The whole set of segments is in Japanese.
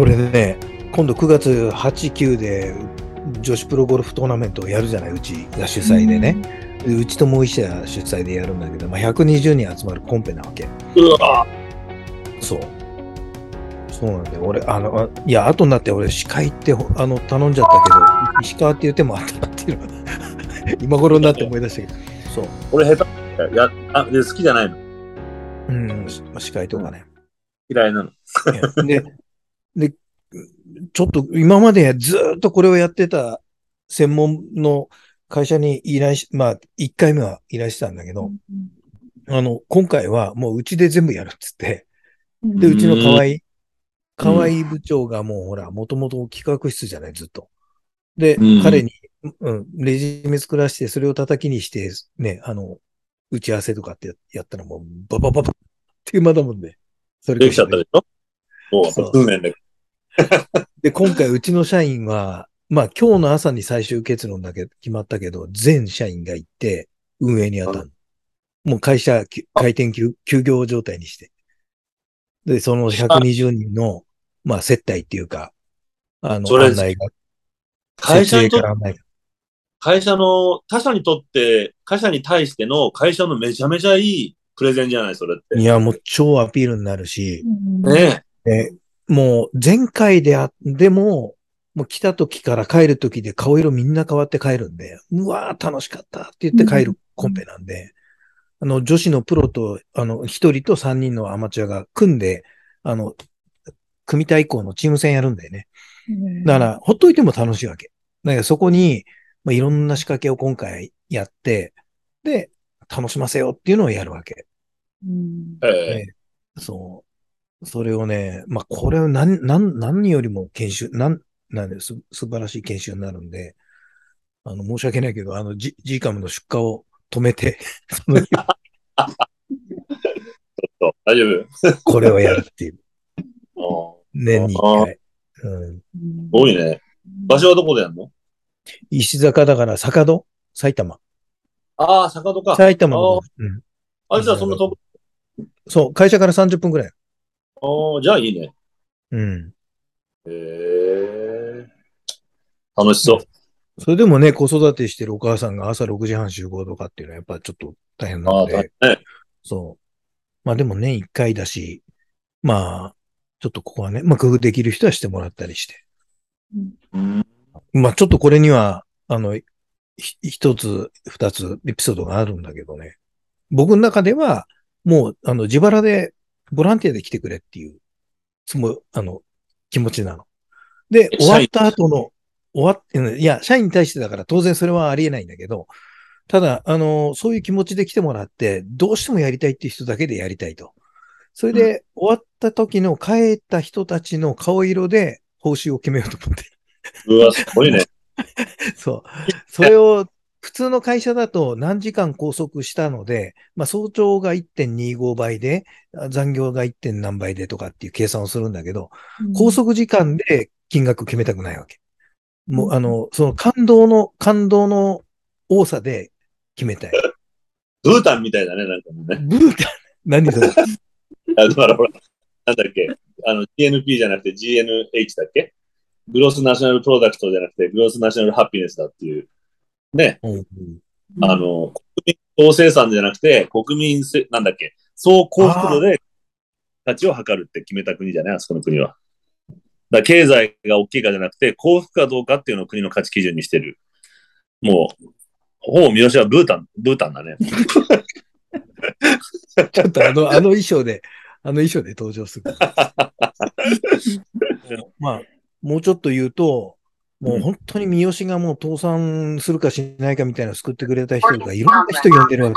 これね、今度9月8、9で女子プロゴルフトーナメントをやるじゃない、うちが主催でね。でうちともう一社主催でやるんだけど、まあ、120人集まるコンペなわけ。うわそう。そうなんだよ。俺、あの、あいや、後になって俺、司会ってほあの頼んじゃったけど、石川っていう手もあったなっていうのは、今頃になって思い出したけど、そう。俺下手。や、あ、で、好きじゃないのうん、し司会とかね。嫌いなの。で、で、ちょっと今までずーっとこれをやってた専門の会社に依頼し、まあ、1回目は依頼してたんだけど、あの、今回はもううちで全部やるっつって、で、うちの河合、河合部長がもうほら、もともと企画室じゃない、ずっと。で、うん彼に、うん、レジュメ作らして、それを叩きにして、ね、あの、打ち合わせとかってややったらもう、ババババっていう間だもんね。それできちゃったでしょもう、そう運命で。で、今回うちの社員は、まあ今日の朝に最終結論だけ決まったけど、全社員が行って運営に当たる。もう会社き開店休休業状態にして。で、その120人の、まあ接待っていうか、あの、案内が、会社に。会社の、他社にとって、会社に対しての会社のめちゃめちゃいいプレゼンじゃない、それって。いや、もう超アピールになるし、ねでもう前回であ、でも、もう来た時から帰る時で顔色みんな変わって帰るんで、うわー楽しかったって言って帰るコンペなんで、あの、女子のプロと、あの、一人と三人のアマチュアが組んで、あの、組体以降のチーム戦やるんだよね。だから、ほっといても楽しいわけ。だからそこに、まあ、いろんな仕掛けを今回やって、で、楽しませようっていうのをやるわけ。え。えねそう。それをね、まあ、これは何、何、何よりも研修、なん、なんです、素晴らしい研修になるんで、あの、申し訳ないけど、あの、ジ、ジーカムの出荷を止めて、その大丈夫？これをやるっていう。あ年に一回。うん。多いね。場所はどこでやるの？石坂だから、坂戸？埼玉。ああ、坂戸か。埼玉の、うん。あ、じゃあそんな遠く？そう、会社から30分くらい。ああ、じゃあいいね。うん。へえ。楽しそう。それでもね、子育てしてるお母さんが朝6時半集合とかっていうのはやっぱちょっと大変なああ、ので。大変ね。そう。まあでも年一回だし、まあ、ちょっとここはね、まあ工夫できる人はしてもらったりして。うん。まあちょっとこれには、あの、ひ一つ、二つエピソードがあるんだけどね。僕の中では、もう、あの、自腹で、ボランティアで来てくれっていう、つも、あの、気持ちなの。で、え終わった後の、終わっ、うんいや、社員に対してだから当然それはありえないんだけど、ただ、あの、そういう気持ちで来てもらって、どうしてもやりたいっていう人だけでやりたいと。それで、終わった時の帰った人たちの顔色で報酬を決めようと思って。うわ、すごいね。そう。それを、普通の会社だと何時間拘束したので、まあ早朝が1.25倍で、あ残業が 1. 点何倍でとかっていう計算をするんだけど、拘束時間で金額決めたくないわけ。もう、あの、その感動の、感動の多さで決めたい。ブータンみたいだね、なんかもうね。ブータン、何それ？あだからほら、なんだっけ、あの、GNP じゃなくて GNH だっけ？グロースナショナルプロダクトじゃなくて、グロースナショナルハピネスだっていう。ね、うんあの、国民総生産じゃなくて、国民せ、なんだっけ、総幸福度で価値を測るって決めた国じゃないあそこの国は。だ経済が大きいかじゃなくて、幸福かどうかっていうのを国の価値基準にしてる。もう、ほぼ見出しはブータン、ブータンだね。ちょっとあの、あの衣装で、あの衣装で登場する。まあ、もうちょっと言うと、もう本当に三好がもう倒産するかしないかみたいなのを救ってくれた人がいろんな人呼んでるわ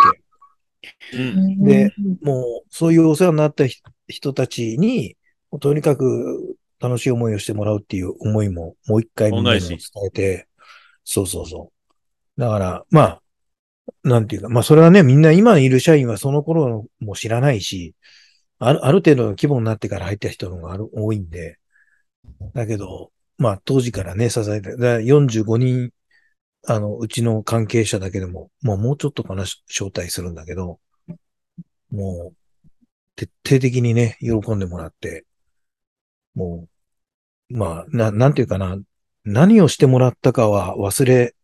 け。うん。で、もうそういうお世話になった人人たちに、とにかく楽しい思いをしてもらうっていう思いももう一回みんなに伝えて、そうそうそう。だから、まあ、なんていうか、まあそれはね、みんな今いる社員はその頃も知らないし、あるある程度の規模になってから入った人の方がある多いんで、だけど、まあ当時からね、支えて、だから45人、あの、うちの関係者だけでも、もうもうちょっとかな、招待するんだけど、もう、徹底的にね、喜んでもらって、もまあ、な、なんていうかな、何をしてもらったかは忘れ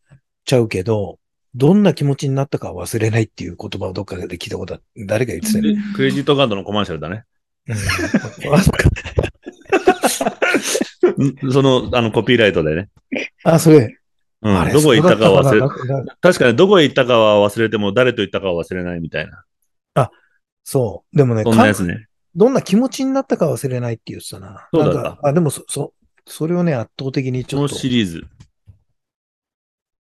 ちゃうけど、どんな気持ちになったかは忘れないっていう言葉をどっかで聞いたことは、誰が言ってたよね。クレジットカードのコマーシャルだね。うんあ その、あの、コピーライトでね。あ、それ。あれうん。どこ行ったかは忘れ、確かにどこへ行ったかは忘れても、誰と行ったかは忘れないみたいな。そう。でもね、そんなやつね。どんな気持ちになったか忘れないって言ってたな。そうだなんかあ、でもそ、そ、それをね、圧倒的にちこのょっと。シリーズ。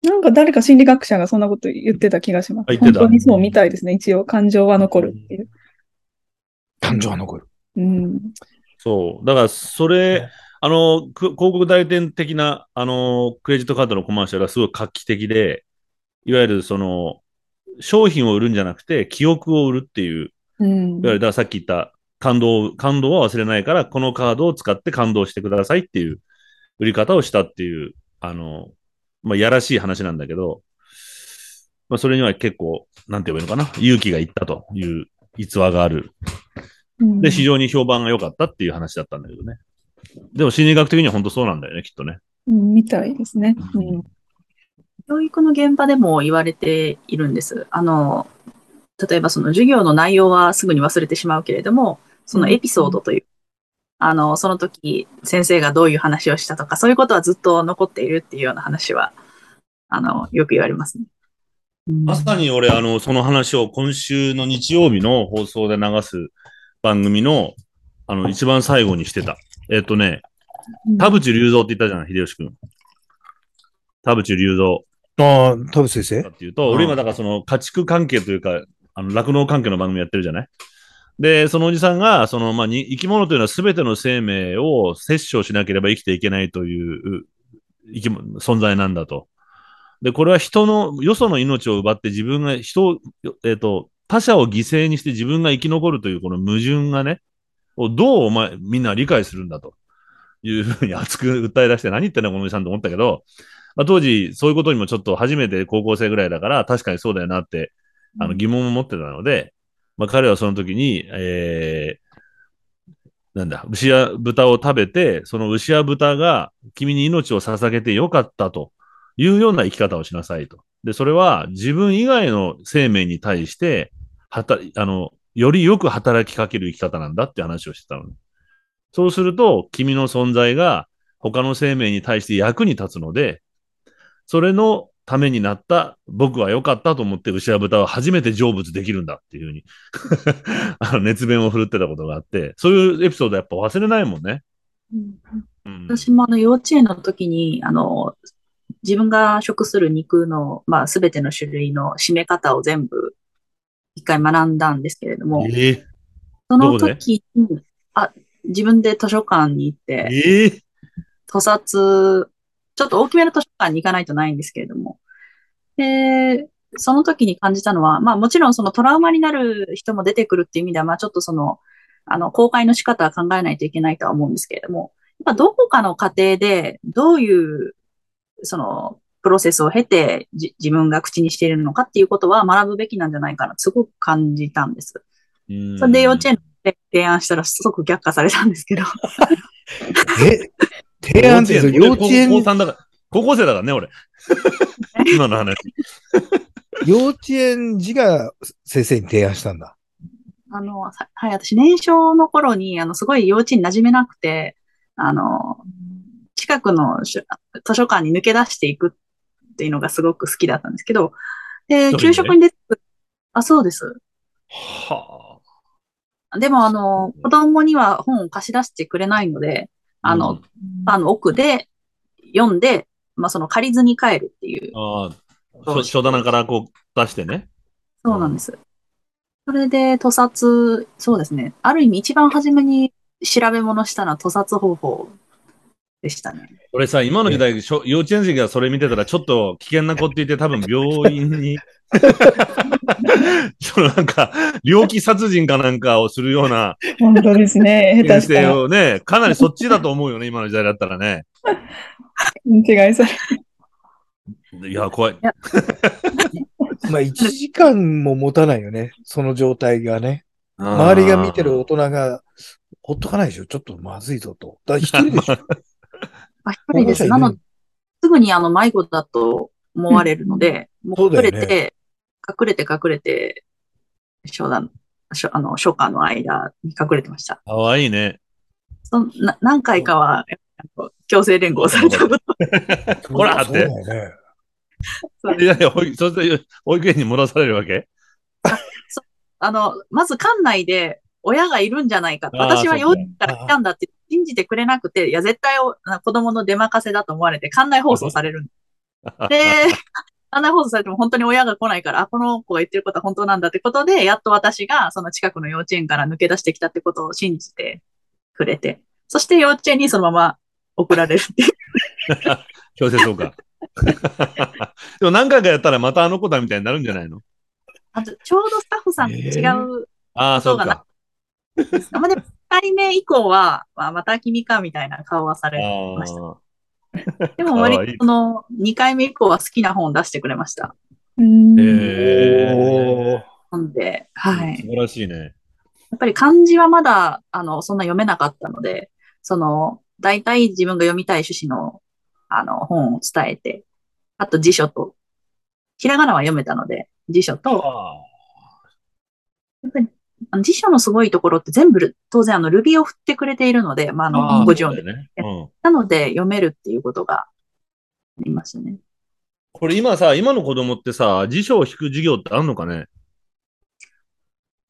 なんか誰か心理学者がそんなこと言ってた気がします。あ言ってた本当にそうみたいですね。一応、感情は残るっていう。感情は残る。うん。そう。だから、それ、あの、く広告代理店的な、あの、クレジットカードのコマーシャルはすごい画期的で、いわゆるその、商品を売るんじゃなくて、記憶を売るっていう、うんいわゆる、さっき言った、感動、感動は忘れないから、このカードを使って感動してくださいっていう売り方をしたっていう、あの、まあ、やらしい話なんだけど、まあ、それには結構、なんて言えばいいのかな、勇気がいったという逸話がある。うんで、非常に評判が良かったっていう話だったんだけどね。でも心理学的には本当そうなんだよね、きっとね。うんみたいですね。うん教育の現場でも言われているんです。あの、例えばその授業の内容はすぐに忘れてしまうけれども、そのエピソードという、あの、その時先生がどういう話をしたとか、そういうことはずっと残っているっていうような話は、あの、よく言われますね。うんまさに俺、あの、その話を今週の日曜日の放送で流す番組の、あの、一番最後にしてた。えっ、とね、田淵隆三って言ったじゃん、秀吉くん。田淵隆三。ああ、田淵先生？っていうと、俺今だからその家畜関係というか、あの、酪農関係の番組やってるじゃない？で、そのおじさんが、その、まあ、に生き物というのは全ての生命を摂取しなければ生きていけないという、生き物、存在なんだと。で、これは人の、よその命を奪って自分が人を、えっ、と、他者を犠牲にして自分が生き残るというこの矛盾がね、をどうお前、みんな理解するんだというふうに熱く訴え出して何言ってんだこのおじさんと思ったけど、まあ、当時そういうことにもちょっと初めて高校生ぐらいだから確かにそうだよなってあの疑問を持ってたので、まあ、彼はその時に、えー、なんだ、牛や豚を食べて、その牛や豚が君に命を捧げてよかったというような生き方をしなさいと。で、それは自分以外の生命に対して、はた、あの、よりよく働きかける生き方なんだって話をしてたのね。そうすると、君の存在が他の生命に対して役に立つので、それのためになった僕は良かったと思って牛や豚は初めて成仏できるんだっていうふうにあの 熱弁を振るってたことがあって、そういうエピソードやっぱ忘れないもんね。うん、私もあの幼稚園の時に、あの、自分が食する肉の、まあ、すべての種類の締め方を全部一回学んだんですけれども、ええその時に、あ、自分で図書館に行って、ええ図冊、ちょっと大きめの図書館に行かないとないんですけれども。で、その時に感じたのは、まあもちろんそのトラウマになる人も出てくるっていう意味では、まあちょっとその、あの、公開の仕方は考えないといけないとは思うんですけれども、やっぱどこかの過程で、どういう、その、プロセスを経てじ自分が口にしているのかっていうことは学ぶべきなんじゃないかな、すごく感じたんです。それで幼稚園で提案したらすごく却下されたんですけど。え、提案って幼稚園、高校だから高校生だからね、俺。今の話。幼稚園児が先生に提案したんだ。あの、ははい、私、年少の頃に、あの、すごい幼稚園に馴染めなくて、あの、近くのし図書館に抜け出していくっていうのがすごく好きだったんですけど、で、給食に出てくる、あ、そうです。はでも、あの、子供には本を貸し出してくれないので、あ。あの、あの、奥で読んで、まあ、その借りずに帰るっていう、ああ、書書棚からこう出してね。そうなんです。それで、図冊、そうですね。ある意味、一番初めに調べ物したのは図冊方法でしたね。俺さ、今の時代、しょ幼稚園児がそれ見てたら、ちょっと危険な子って言って、多分病院に、そのなんか、猟奇殺人かなんかをするような本当ですね。下手したらをね、かなりそっちだと思うよね、今の時代だったらね。違いされいや、怖い。まあ、1時間も持たないよね。その状態がね。周りが見てる大人が、ほっとかないでしょ。ちょっとまずいぞと。だ一人でしょ。あ、一人です。なので、すぐにあの迷子だと思われるので、もう隠れて、隠れて隠れて、商談、あの、初夏の間に隠れてました。かわいいね。そな何回かは、強制連合されたこと。ほらって。そうね。いやいや、保育そうすると保育園に戻されるわけ？あの、まず館内で親がいるんじゃないか私は幼稚園から来たんだって信じてくれなくて、いや、絶対お子供の出任せだと思われて、館内放送されるん で、館内放送されても本当に親が来ないから、あ、この子が言ってることは本当なんだってことで、やっと私がその近くの幼稚園から抜け出してきたってことを信じてくれて、そして幼稚園にそのまま送られるっていう。強制送還。でも何回かやったらまたあの子だみたいになるんじゃないの？あと、ちょうどスタッフさんと違うああ、そうか。まあでも、二人目以降は、まあ、また君かみたいな顔はさあれました。あ。でも割とその2回目以降は好きな本を出してくれました。うんへおーなんで、はい。素晴らしいね。やっぱり漢字はまだ、あの、そんな読めなかったので、その、大体自分が読みたい趣旨の、あの、本を伝えて、あと辞書と、ひらがなは読めたので、辞書と、やっぱりあの辞書のすごいところって全部、当然あの、ルビを振ってくれているので、まあ、あの、ああ、語字音で。ね。うん。なので、読めるっていうことがありますね。これ今さ、今の子供ってさ、辞書を引く授業ってあんのかね？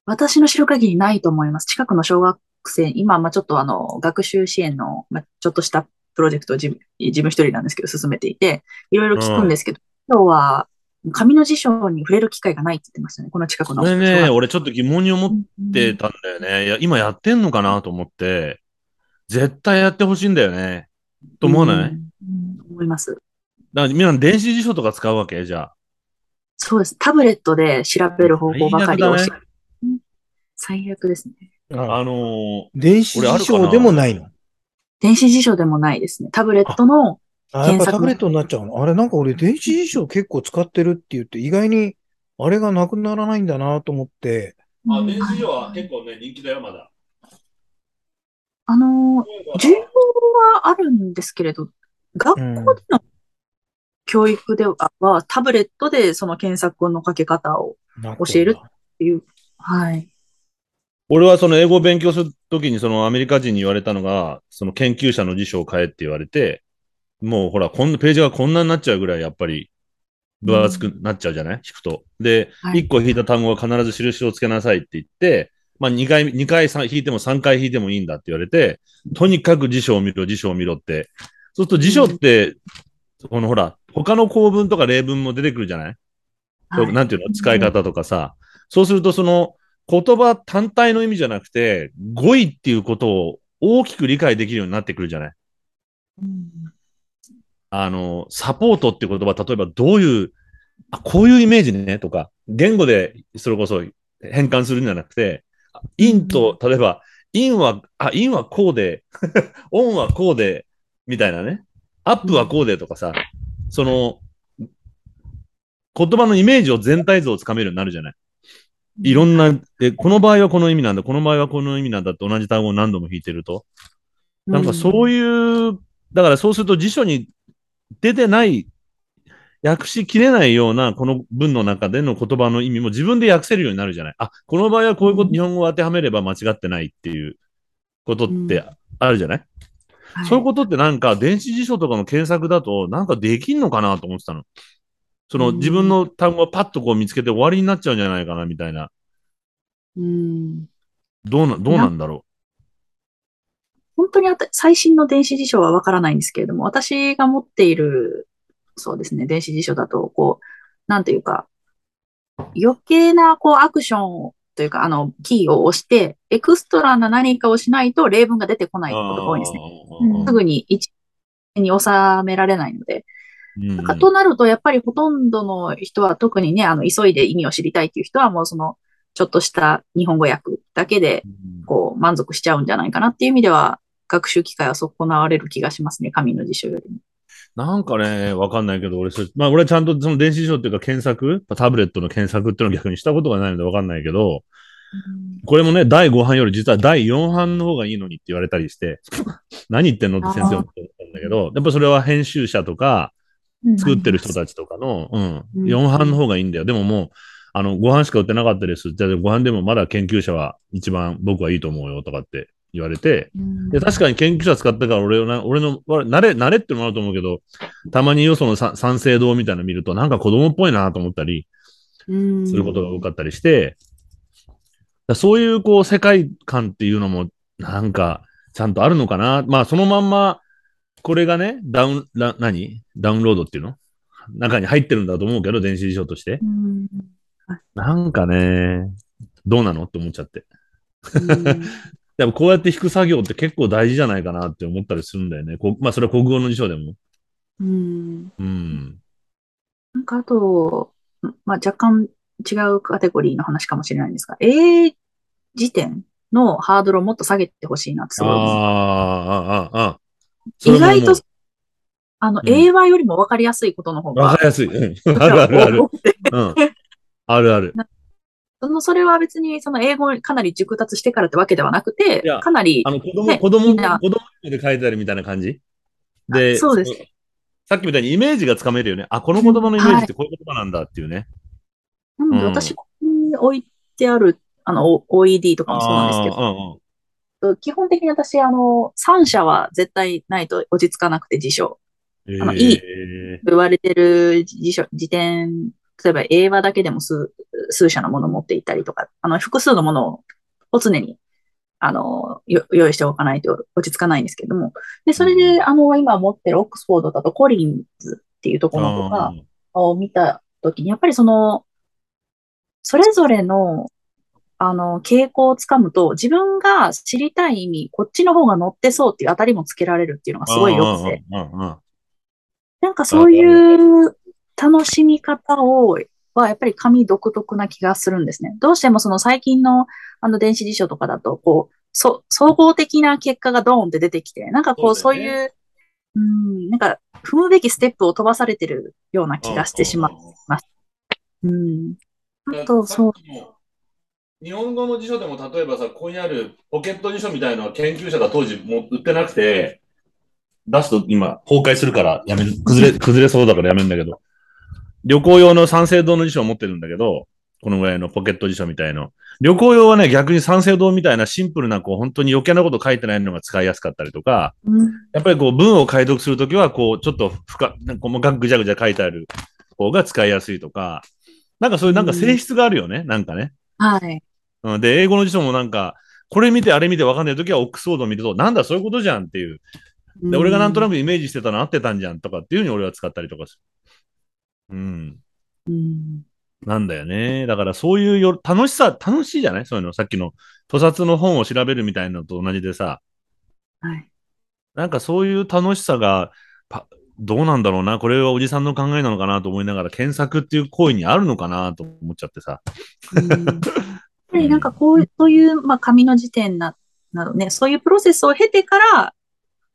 私の知る限りないと思います。近くの小学生、今、まあちょっとあの、学習支援の、まあちょっとしたプロジェクトを自分一人なんですけど、進めていて、いろいろ聞くんですけど、今日は、紙の辞書に触れる機会がないって言ってましたね。この近くの。これね、俺ちょっと疑問に思ってたんだよね。いや、今やってんのかなと思って、絶対やってほしいんだよね。と思わない、うん思います。だから皆さん電子辞書とか使うわけ？じゃあ。そうです。タブレットで調べる方法ばかりを最教えうん最悪ですね。ああのー電子辞書でもないの？電子辞書でもないですね。タブレットの、あ、やっぱタブレットになっちゃうの？あれなんか俺電子辞書結構使ってるって言って意外にあれがなくならないんだなと思って。あ、電子辞書は結構ね、人気だよ、まだ。あの、需要はあるんですけれど、学校での教育では、はタブレットでその検索のかけ方を教えるっていう。はい。俺はその英語を勉強するときにそのアメリカ人に言われたのが、その研究者の辞書を変えって言われて、もうほら、こんなページがこんなになっちゃうぐらいやっぱり分厚くなっちゃうじゃない、引くと。で、はい。1個引いた単語は必ず印をつけなさいって言って、まあ2回、2回さ引いても3回引いてもいいんだって言われて、とにかく辞書を見ろ、辞書を見ろって。そうすると辞書って、このほら、他の構文とか例文も出てくるじゃない？はい。なんていうの？使い方とかさ。そうすると、その言葉単体の意味じゃなくて、語彙っていうことを大きく理解できるようになってくるじゃない？うんあの、サポートって言葉、例えばどういう、あ、こういうイメージねとか、言語でそれこそ変換するんじゃなくて、 in と、例えば、 in は、あ、 in はこうで、on はこうで、みたいなね。アップはこうでとかさ、その、言葉のイメージを全体像をつかめるようになるじゃない。いろんな、で、この場合はこの意味なんだ、この場合はこの意味なんだって同じ単語を何度も引いてると。なんかそういう、だからそうすると辞書に出てない、訳しきれないようなこの文の中での言葉の意味も自分で訳せるようになるじゃない。あ、この場合はこういうこと、うん日本語を当てはめれば間違ってないっていうことってあるじゃない、はいそういうことってなんか電子辞書とかの検索だとなんかできんのかなと思ってたの。そのうん自分の単語をパッとこう見つけて終わりになっちゃうんじゃないかなみたいな。うんどうな、どうなんだろ本当にあた最新の電子辞書はわからないんですけれども、私が持っている、そうですね、電子辞書だと、こう、なんていうか、余計な、こう、アクションというか、あの、キーを押して、エクストラな何かをしないと例文が出てこなう。いことが多いんですね。ねすぐに一に収められないので。うんなんかとなると、やっぱりほとんどの人は、特にね、あの、急いで意味を知りたいっていう人は、もうその、ちょっとした日本語訳だけで、こう、満足しちゃうんじゃないかなっていう意味では、学習機会は損なわれる気がしますね、紙の辞書よりも。なんかね、わかんないけど、俺まあ俺はちゃんとその電子辞書っていうか検索、タブレットの検索っていうのを逆にしたことがないのでわかんないけど、これもね、第5版より実は第4版の方がいいのにって言われたりして、何言ってんのって先生思ったんだけど、やっぱそれは編集者とか、作ってる人たちとかの、うん、うん4版の方がいいんだよ。でももう、あの、5版しか売ってなかったです。じゃあ5版でもまだ研究者は一番僕はいいと思うよとかって言われて、で、確かに研究者使ったから俺俺の、慣れ、慣れってのもあると思うけど、たまによそのさ三省堂みたいなの見ると、なんか子供っぽいなと思ったりにすることが多かったりして、だそういうこう世界観っていうのも、なんか、ちゃんとあるのかな。まあ、そのまんま、これがね、ダウン、な何？ダウンロードっていうの？中に入ってるんだと思うけど、電子辞書として。うん。なんかね、どうなの？って思っちゃって。うんでもこうやって弾く作業って結構大事じゃないかなって思ったりするんだよね。こまあそれは国語の辞書でも。うんうん。なんかあと、まあ、若干違うカテゴリーの話かもしれないんですが、英辞典のハードルをもっと下げてほしいなってすああ、ごい思う。ああ、ああ。それ意外と、あの、うん英和よりも分かりやすいことの方がわかりやすい。うん。あるあるある。うん。あるある。その、それは別に、その英語かなり熟達してからってわけではなくてかなりあ、の、子供、ね子供、子供で書いてあるみたいな感じ？で、そうです。のさっきみたいにイメージがつかめるよね。あ、この言葉のイメージってこういう言葉なんだっていうね。なのでうん。私、ここに置いてある、あの、OED とかもそうなんですけど、うんうん。基本的に私、あの、3社は絶対ないと落ち着かなくて辞書。あのえー。いい言われてる辞書、辞典、例えば英和だけでも数、数社のものを持っていたりとか、あの、複数のものを常に、あの、よ用意しておかないと落ち着かないんですけども。で、それで、あの、今持ってるオックスフォードだとコリンズっていうところとかを見たときに、やっぱりその、それぞれの、あの、傾向をつかむと、自分が知りたい意味、こっちの方が乗ってそうっていう当たりもつけられるっていうのがすごい良くて。なんかそういう楽しみ方を、はやっぱり紙独特な気がするんですね。どうしてもその最近のあの電子辞書とかだと、こう、そ、総合的な結果がドーンって出てきて、なんかこう、そういう、うん、なんか踏むべきステップを飛ばされてるような気がしてしまう。うん。あと、そう。日本語の辞書でも例えばさ、ここにあるポケット辞書みたいなのは研究者が当時もう売ってなくて、出すと今崩壊するからやめる、崩れ、崩れそうだからやめるんだけど、旅行用の三省堂の辞書を持ってるんだけど、このぐらいのポケット辞書みたいの。旅行用はね、逆に三省堂みたいなシンプルな、こう、本当に余計なこと書いてないのが使いやすかったりとか、うんやっぱりこう文を解読するときは、こう、ちょっと深、なんか細かくぐちゃぐちゃ書いてある方が使いやすいとか、なんかそういうなんか性質があるよね、なんかね。はい。うん、で、英語の辞書もなんか、これ見てあれ見てわかんないときはオックスフォードを見ると、なんだそういうことじゃんっていう。で、俺がなんとなく。くイメージしてたの合ってたんじゃんとかっていうふうに俺は使ったりとかする。うん。うんなんだよね。だからそういうよ楽しさ、楽しいじゃない？そういうの。さっきの、屠殺の本を調べるみたいなのと同じでさ、はい。なんかそういう楽しさが、パどうなんだろうな。これはおじさんの考えなのかなと思いながら、検索っていう行為にあるのかなと思っちゃってさ。うんやっぱりなんかこう、そういう、まあ、紙の時点な、などね、そういうプロセスを経てから、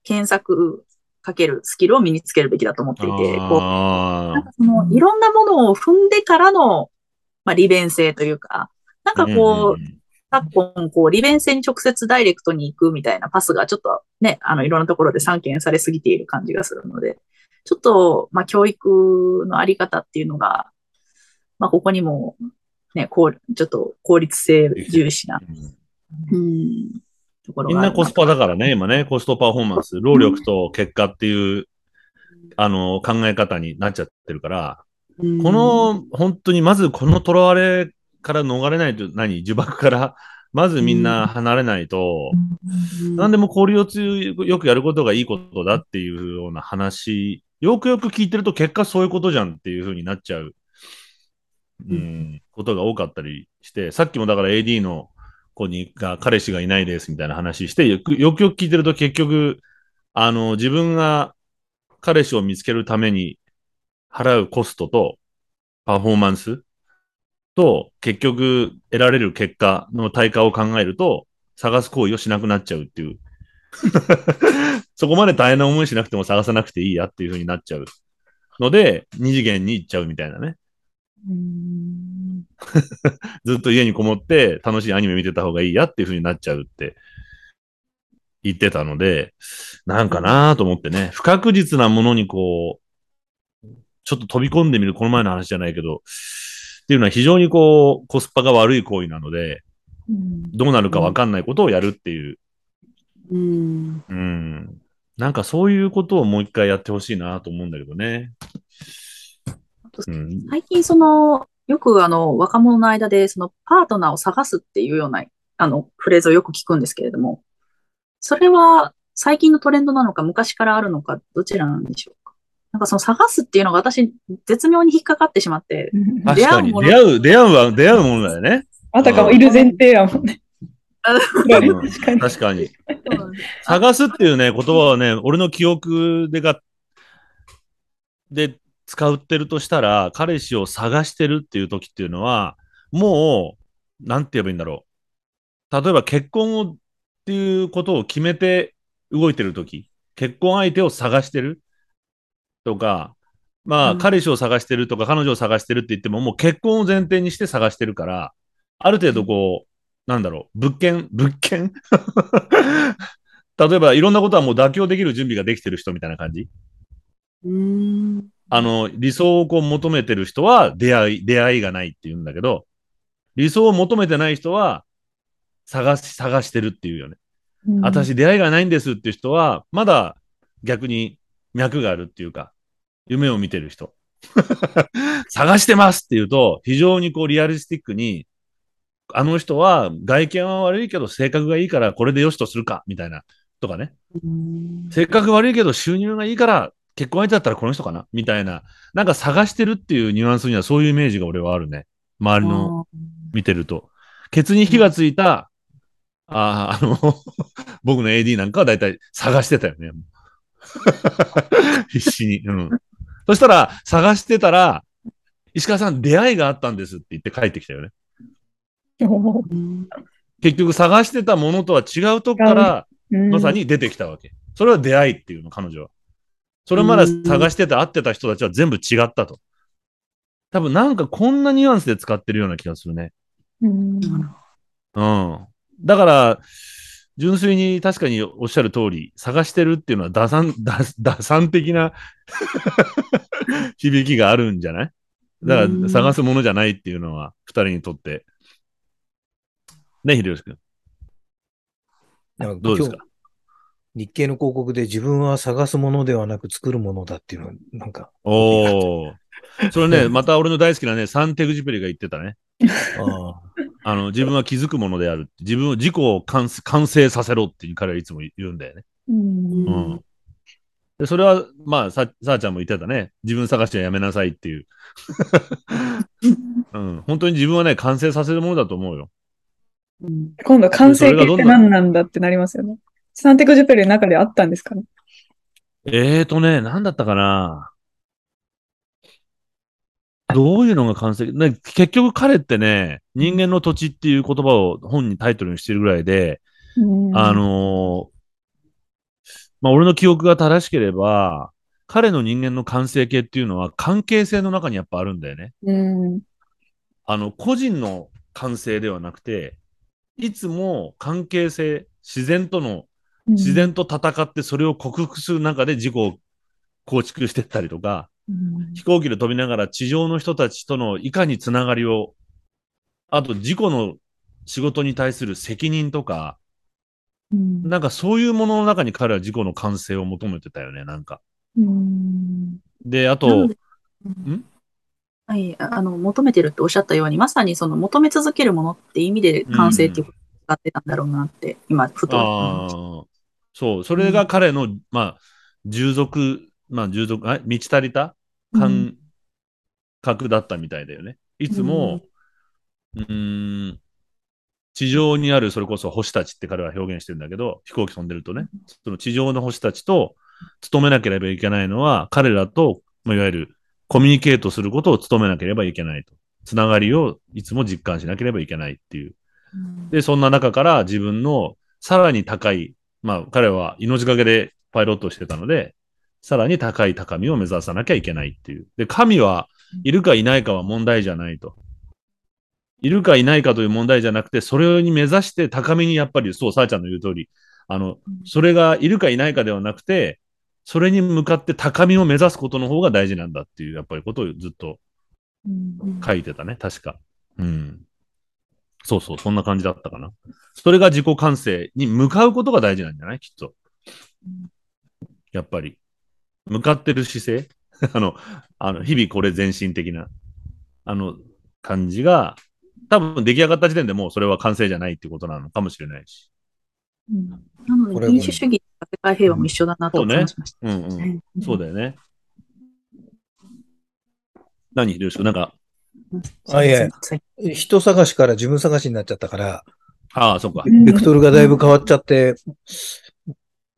検索かけるスキルを身につけるべきだと思っていて、こう、なんあかその、いろんなものを踏んでからの、まあ、利便性というか、なんかあ。こう、ん昨今、こう、利便性に直接ダイレクトに行くみたいなパスがちょっとね、あの、いろんなところで散見されすぎている感じがするので、ちょっと、まあ、教育のあり方っていうのが、まあ、ここにも、ね、こう、ちょっと効率性重視な、うん。うん、ところみんなコスパだからね、今ね、コストパフォーマンス、労力と結果っていう、あの、考え方になっちゃってるから、うん。この、本当にまずこの囚われから逃れないと、何、呪縛から、まずみんな離れないと、うん。何でも効率よくやることがいいことだっていうような話、よくよく聞いてると結果そういうことじゃんっていう風になっちゃう、うん、ことが多かったりして、さっきもだから AD の子にが彼氏がいないですみたいな話して、よくよく聞いてると結局、あの、自分が彼氏を見つけるために払うコストとパフォーマンスと結局得られる結果の対価を考えると、探す行為をしなくなっちゃうっていう。そこまで大変な思いしなくても探さなくていいやっていう風になっちゃうので、二次元に行っちゃうみたいなね。う んずっと家にこもって楽しいアニメ見てた方がいいやっていう風になっちゃうって言ってたので、なんかなと思ってね、不確実なものにこう、ちょっと飛び込んでみる、この前の話じゃないけど、っていうのは非常にこう、コスパが悪い行為なので、うんどうなるかわかんないことをやるっていう、うん。うん。なんかそういうことをもう一回やってほしいなと思うんだけどね。うん。最近その、よくあの、若者の間で、その、パートナーを探すっていうような、あの、フレーズをよく聞くんですけれども、それは最近のトレンドなのか、昔からあるのか、どちらなんでしょうか？なんかその探すっていうのが私、絶妙に引っかかってしまって、確かに。出会うもの出会う、出会うは、出会うものだよね。あたかもいる前提やもんね。あうん 確かに。確かに。探すっていうね、言葉はね、俺の記憶でが、で使ってるとしたら、彼氏を探してるっていう時っていうのは、もう、なんて言えばいいんだろう。例えば結婚をっていうことを決めて動いてる時、結婚相手を探してるとか、まあ、うん彼氏を探してるとか、彼女を探してるって言っても、もう結婚を前提にして探してるから、ある程度こう、なんだろう、物件、物件？例えばいろんなことはもう妥協できる準備ができてる人みたいな感じうん。あの、理想をこう求めてる人は出会い、出会いがないって言うんだけど、理想を求めてない人は探し、探してるっていうよね。うん、私出会いがないんですっていう人は、まだ逆に脈があるっていうか、夢を見てる人。探してますっていうと、非常にこうリアリスティックに、あの人は外見は悪いけど性格がいいからこれで良しとするか、みたいな。とかね。うん性格悪いけど収入がいいから結婚相手だったらこの人かな？みたいな。なんか探してるっていうニュアンスにはそういうイメージが俺はあるね。周りの見てると。ケツに火がついた、ああ、あの、僕の AD なんかはだいたい探してたよね。必死に。うん。そしたら、探してたら、石川さん出会いがあったんですって言って帰ってきたよね。結局探してたものとは違うとこから、うんまさに出てきたわけ。それは出会いっていうの、彼女は。それまで探してて会ってた人たちは全部違ったと。多分なんかこんなニュアンスで使ってるような気がするね。うんうん。だから、純粋に確かにおっしゃる通り、探してるっていうのは打算、打打算的な 響きがあるんじゃない？だかうんら探すものじゃないっていうのは、二人にとって。ね、秀吉君。どうですか？今日日経の広告で自分は探すものではなく作るものだっていうのは、なんか、おー。それね、う んまた俺の大好きなね、サンテグジュペリが言ってたね。ああの、自分は気づくものである。自分を、自己を完完成させろって彼はいつも言うんだよね。うんうん。で、それは、まあ、さ、さあちゃんも言ってたね。自分探しはやめなさいっていう。うん。本当に自分はね、完成させるものだと思うよ。うん今度完成形って何なんだってなりますよね。サンテクジュペルの中であったんですかね？えーとね、なんだったかな？どういうのが完成、ね、結局彼ってね、人間の土地っていう言葉を本にタイトルにしてるぐらいで、うんあ、のーまあ、俺の記憶が正しければ、彼の人間の完成形っていうのは関係性の中にやっぱあるんだよね。うん。あの、個人の完成ではなくて、いつも関係性、自然との、自然と戦ってそれを克服する中で自己を構築していったりとか、うん。飛行機で飛びながら地上の人たちとのいかにつながりを、あと自己の仕事に対する責任とか、うんなんかそういうものの中に彼は自己の完成を求めてたよね、なんか。うんで、あなとん？はい、ああの、求めてるっておっしゃったように、まさにその求め続けるものって意味で完成っていうことを使ってたんだろうなって、今、ふと。そう、それが彼の、まあ、従属、まあ、従属、あ満ち足りた感覚だったみたいだよね。いつも、うーん、地上にある、それこそ星たちって彼は表現してるんだけど、飛行機飛んでるとね、その地上の星たちと努めなければいけないのは、彼らと、まあいわゆるコミュニケートすることを努めなければいけないと。つながりをいつも実感しなければいけないっていう。うんで、そんな中から自分のさらに高い、まあ彼は命がけでパイロットをしてたので、さらに高い高みを目指さなきゃいけないっていう。で、神はいるかいないかは問題じゃないと。いるかいないかという問題じゃなくて、それに目指して高みにやっぱり、そう、さあちゃんの言う通り、あの、それがいるかいないかではなくて、それに向かって高みを目指すことの方が大事なんだっていう、やっぱりことをずっとうん書いてたね、確か。うん。そうそう、そんな感じだったかな。それが自己完成に向かうことが大事なんじゃない？きっと。やっぱり。向かってる姿勢？あの、あの、日々これ前進的な、あの、感じが、多分出来上がった時点でもうそれは完成じゃないってことなのかもしれないし。うんなので、民主主義と世界平和も一緒だなとそうね感じました。うんうん。ねそうだよね。何秀吉君なんか、あいえ人探しから自分探しになっちゃったから、ああ、そうか。ベクトルがだいぶ変わっちゃって、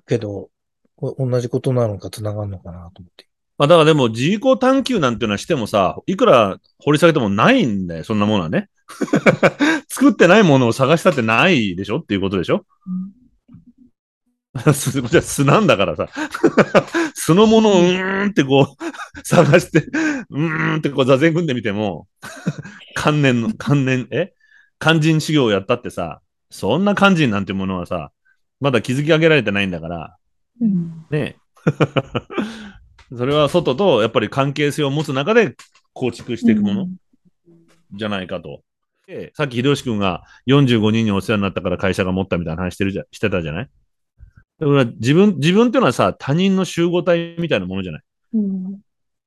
けど、こ同じことなのか繋がるのかなと思って。まあだからでも自己探求なんていうのはしてもさ、いくら掘り下げてもないんだよ、そんなものはね。作ってないものを探したってないでしょっていうことでしょ すこっちは素なんだからさ。素のものをうーんってこう、探して、うーんってこう座禅組んでみても、観念の、観念、え？肝心修行をやったってさ、そんな肝心なんてものはさ、まだ築き上げられてないんだから、うんねえ。それは外とやっぱり関係性を持つ中で構築していくものじゃないかと。でさっき秀吉君が45人にお世話になったから会社が持ったみたいな話してるじゃしてたじゃない？だから自分、自分っていうのはさ、他人の集合体みたいなものじゃない？うん。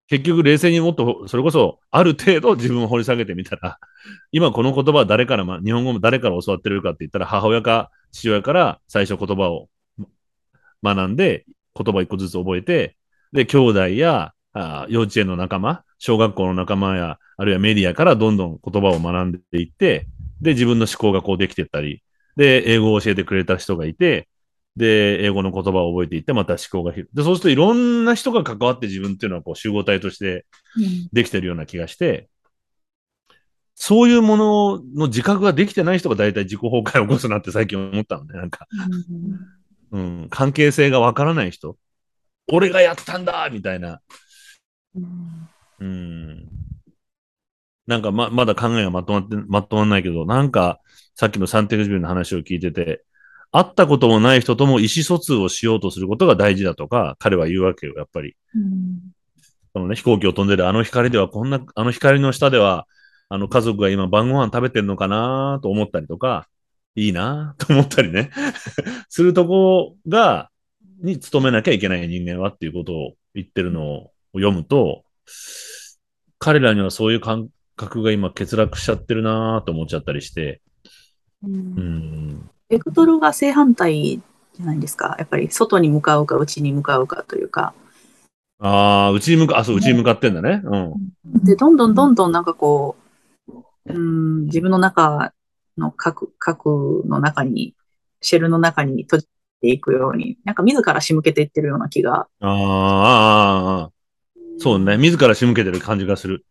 結局冷静にもっと、それこそある程度自分を掘り下げてみたら、今この言葉は誰から、ま、日本語も誰から教わってるかって言ったら母親か父親から最初言葉を学んで、言葉一個ずつ覚えて、で、兄弟やあ幼稚園の仲間、小学校の仲間や、あるいはメディアからどんどん言葉を学んでいって、で、自分の思考がこうできてったり、で、英語を教えてくれた人がいて、で、英語の言葉を覚えていって、また思考が広い。で、そうするといろんな人が関わって自分っていうのはこう集合体としてできてるような気がして、そういうものの自覚ができてない人が大体自己崩壊を起こすなって最近思ったのね。なんか、うん、関係性がわからない人。俺がやったんだみたいな。うん。なんかま、まだ考えがまとまって、まとまんないけど、なんか、さっきのサンテグジュビルの話を聞いてて、会ったこともない人とも意思疎通をしようとすることが大事だとか、彼は言うわけよ、やっぱり。うん。そのね、飛行機を飛んでるあの光では、こんな、あの光の下では、あの家族が今晩ご飯食べてるのかなと思ったりとか、いいなと思ったりね、するとこが、に努めなきゃいけない人間はっていうことを言ってるのを読むと、彼らにはそういう感覚が今欠落しちゃってるなと思っちゃったりして、うん、ベクトルが正反対じゃないですか。やっぱり外に向かうか内に向かうかというか。ああ、うちに向か、あ、そう、うちに向かってんだね。うん。で、どんどんどんどんなんかこう、うん、自分の中の核、核の中に、シェルの中に閉じていくように、なんか自ら仕向けていってるような気が。あーあー、あーあー、そうね。自ら仕向けてる感じがする。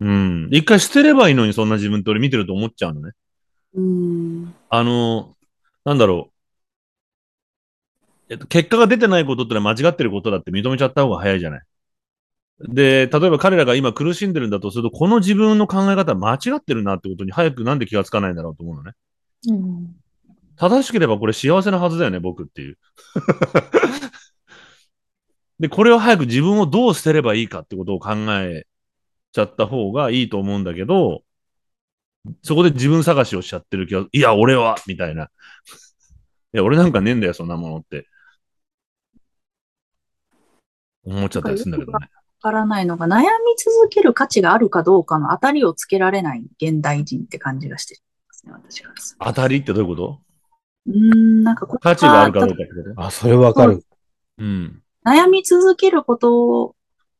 うん。一回捨てればいいのに、そんな自分って俺見てると思っちゃうのね。うん。あの、なんだろう。えっと、結果が出てないことってのは間違ってることだって認めちゃった方が早いじゃない。で、例えば彼らが今苦しんでるんだとすると、この自分の考え方は間違ってるなってことに早くなんで気がつかないんだろうと思うのね。うん正しければこれ幸せなはずだよね、僕っていう。で、これを早く自分をどう捨てればいいかってことを考えちゃった方がいいと思うんだけど、そこで自分探しをしちゃってる気が、いや、俺はみたいな。いや、俺なんかねえんだよ、そんなものって。思っちゃったりするんだけどね。わからないのが、悩み続ける価値があるかどうかの当たりをつけられない現代人って感じがしてますね、私からすると当たりってどういうこと？うーん、なんか価値があるかどうかってこと？あ、それわかる。うん。悩み続けることを、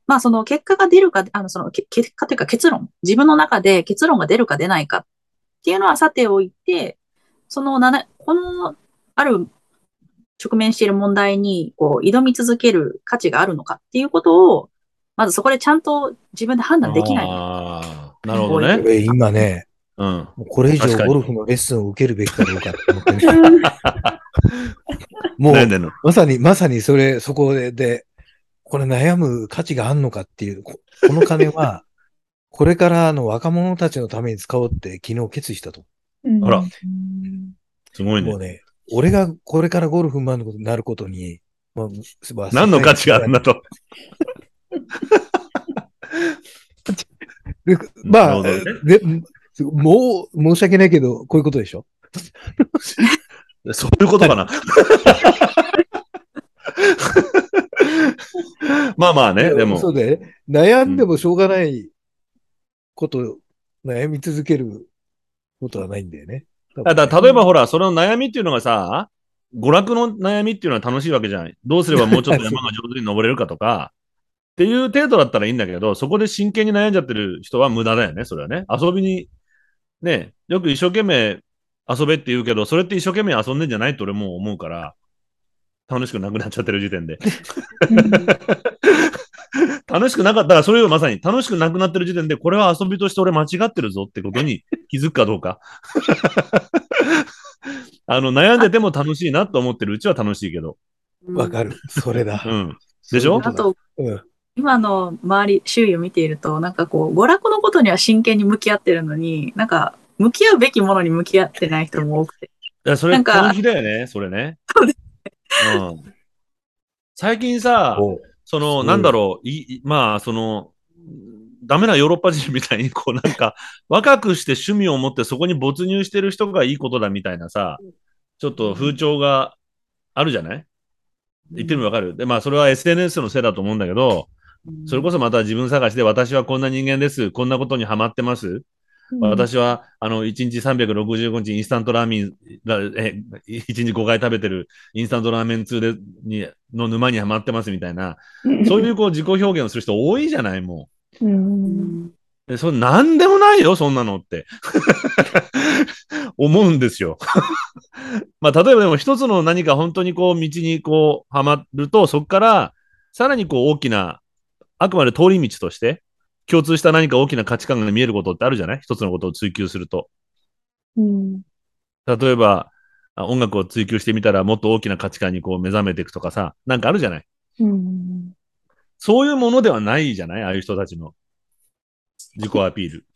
まあその結果が出るか、あのそのけ結果というか結論、自分の中で結論が出るか出ないかっていうのはさておいて、そのなな、このある直面している問題にこう挑み続ける価値があるのかっていうことを、まずそこでちゃんと自分で判断できない。ああ、なるほどね。俺今ね、うん。これ以上ゴルフのレッスンを受けるべきかどうかって思ってる。もう。まさに、まさにそれ、そこで、でこれ悩む価値があんのかっていう、ここの金は、これからの若者たちのために使おうって昨日決意したと。うんあらうんすごいねもう。ね、俺がこれからゴルフマンになることに、まあまあ何の価値があるんだと。でまあ、なるほでもう申し訳ないけど、こういうことでしょ？そういうことかな。まあまあね、でもそ。うで、悩んでもしょうがないこと、悩み続けることはないんだよね。だから例えばほら、その悩みっていうのがさ、娯楽の悩みっていうのは楽しいわけじゃない。どうすればもうちょっと山が上手に登れるかとか、っていう程度だったらいいんだけど、そこで真剣に悩んじゃってる人は無駄だよね、それはね。遊びに、ね、よく一生懸命遊べって言うけど、それって一生懸命遊んでんじゃないと俺もう思うから、楽しくなくなっちゃってる時点で。楽しくなかったら、それをまさに楽しくなくなってる時点で、これは遊びとして俺間違ってるぞってことに気づくかどうか。あの、悩んでても楽しいなと思ってるうちは楽しいけど。わかる。それだ。うん。でしょ？あと、うん。今の周り、周囲を見ていると、なんかこう、娯楽のことには真剣に向き合ってるのに、なんか、向き合うべきものに向き合ってない人も多くて。いや、それ、なんか本気だよね、それね。そうでうん。最近さ、おその、なんだろう、いいまあ、その、ダメなヨーロッパ人みたいに、こう、なんか、若くして趣味を持ってそこに没入してる人がいいことだみたいなさ、ちょっと風潮があるじゃない？言ってるのわかる？で、まあ、それは SNS のせいだと思うんだけど、それこそまた自分探しで、私はこんな人間です。こんなことにハマってます。私は、あの、1日365日インスタントラーメン、らえ、1日5回食べてるインスタントラーメン通で、に、の沼にはまってますみたいな、そういうこう自己表現をする人多いじゃない、もう。うん。でそれなんでもないよ、そんなのって。思うんですよ。まあ、例えばでも一つの何か本当にこう道にこうはまると、そこからさらにこう大きな、あくまで通り道として、共通した何か大きな価値観が見えることってあるじゃない？一つのことを追求すると。うん。例えば、あ音楽を追求してみたらもっと大きな価値観にこう目覚めていくとかさ、なんかあるじゃない？うん。そういうものではないじゃない？ああいう人たちの自己アピール。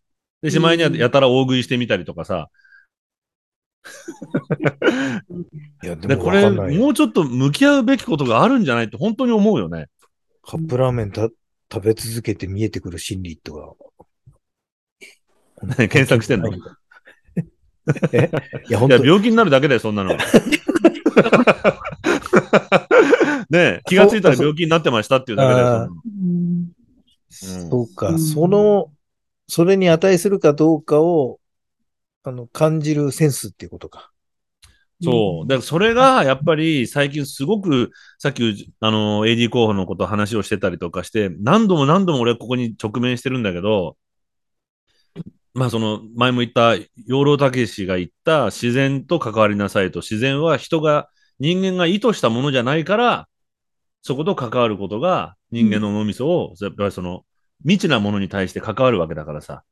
で、しまいにはやたら大食いしてみたりとかさ。いや、でで、もこれ、もうちょっと向き合うべきことがあるんじゃないって本当に思うよね。カップラーメンた食べ続けて見えてくる心理とか。検索してんの？いえ？いや、本や、当病気になるだけだよ、そんなの。ねえ、気がついたら病気になってましたっていうだけだよそ。うん。そうか、うんその、それに値するかどうかを、あの、感じるセンスっていうことか。そう。だからそれが、やっぱり最近すごく、さっき、あの、AD 候補のこと話をしてたりとかして、何度も何度も俺はここに直面してるんだけど、まあその、前も言った、養老たけしが言った自然と関わりなさいと、自然は人が、人間が意図したものじゃないから、そこと関わることが人間の脳みそを、やっぱりその、未知なものに対して関わるわけだからさ、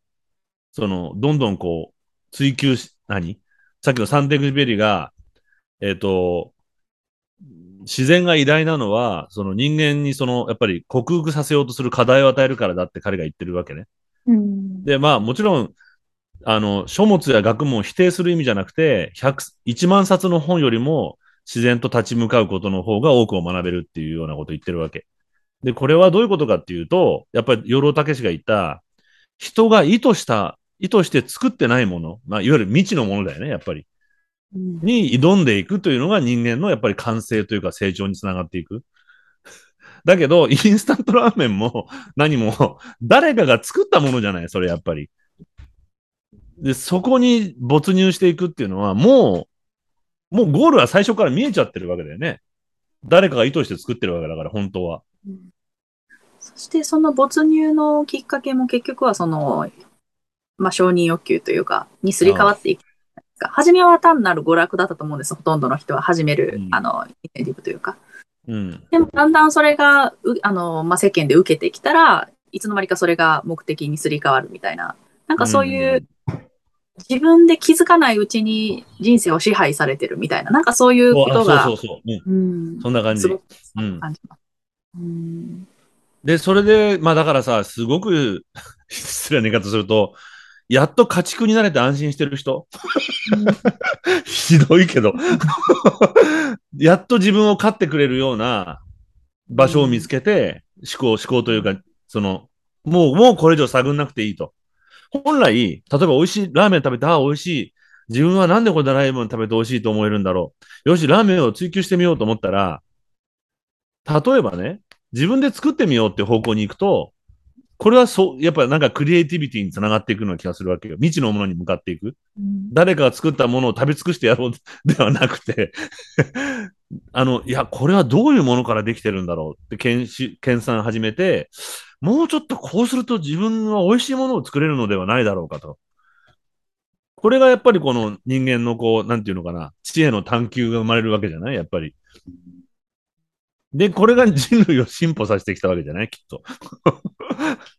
その、どんどんこう、追求し、何？さっきのサンテグジュペリが、えっ、と、自然が偉大なのは、その人間にその、やっぱり克服させようとする課題を与えるからだって彼が言ってるわけね。うん。で、まあもちろん、あの、書物や学問を否定する意味じゃなくて、100、1万冊の本よりも自然と立ち向かうことの方が多くを学べるっていうようなことを言ってるわけ。で、これはどういうことかっていうと、やっぱり養老たけしが言った、人が意図した、意図して作ってないもの、まあ、いわゆる未知のものだよね、やっぱり。に挑んでいくというのが人間のやっぱり完成というか成長につながっていく。だけど、インスタントラーメンも何も誰かが作ったものじゃない、それやっぱり。で、そこに没入していくっていうのはもう、もうゴールは最初から見えちゃってるわけだよね。誰かが意図して作ってるわけだから、本当は。そしてその没入のきっかけも結局はその、まあ承認欲求というか、にすり替わっていく。初めは単なる娯楽だったと思うんです。ほとんどの人は始める、うんあの、インセンティブというか。うん。でもだんだんそれが、うあの、まあ、世間で受けてきたら、いつの間にかそれが目的にすり替わるみたいな。なんかそういう、自分で気づかないうちに人生を支配されてるみたいな、なんかそういうことが、そうそうそう。うん。うんそんな感じ感じ。うんで、それで、まあだからさ、すごく 失礼な言い方すると、やっと家畜になれて安心してる人。ひどいけど。やっと自分を飼ってくれるような場所を見つけて、思考、思考というか、その、もう、もうこれ以上探んなくていいと。本来、例えば美味しいラーメン食べて、ああ、美味しい。自分はなんでこれでラーメン食べて美味しいと思えるんだろう。よし、ラーメンを追求してみようと思ったら、例えばね、自分で作ってみようって方向に行くと、これはそう、やっぱなんかクリエイティビティにつながっていくような気がするわけよ。未知のものに向かっていく。うん誰かが作ったものを食べ尽くしてやろうではなくて、あの、いや、これはどういうものからできてるんだろうって研修研鑽始めて、もうちょっとこうすると自分は美味しいものを作れるのではないだろうかと。これがやっぱりこの人間のこう、なんていうのかな、知恵の探求が生まれるわけじゃない？やっぱり。で、これが人類を進歩させてきたわけじゃない？きっと。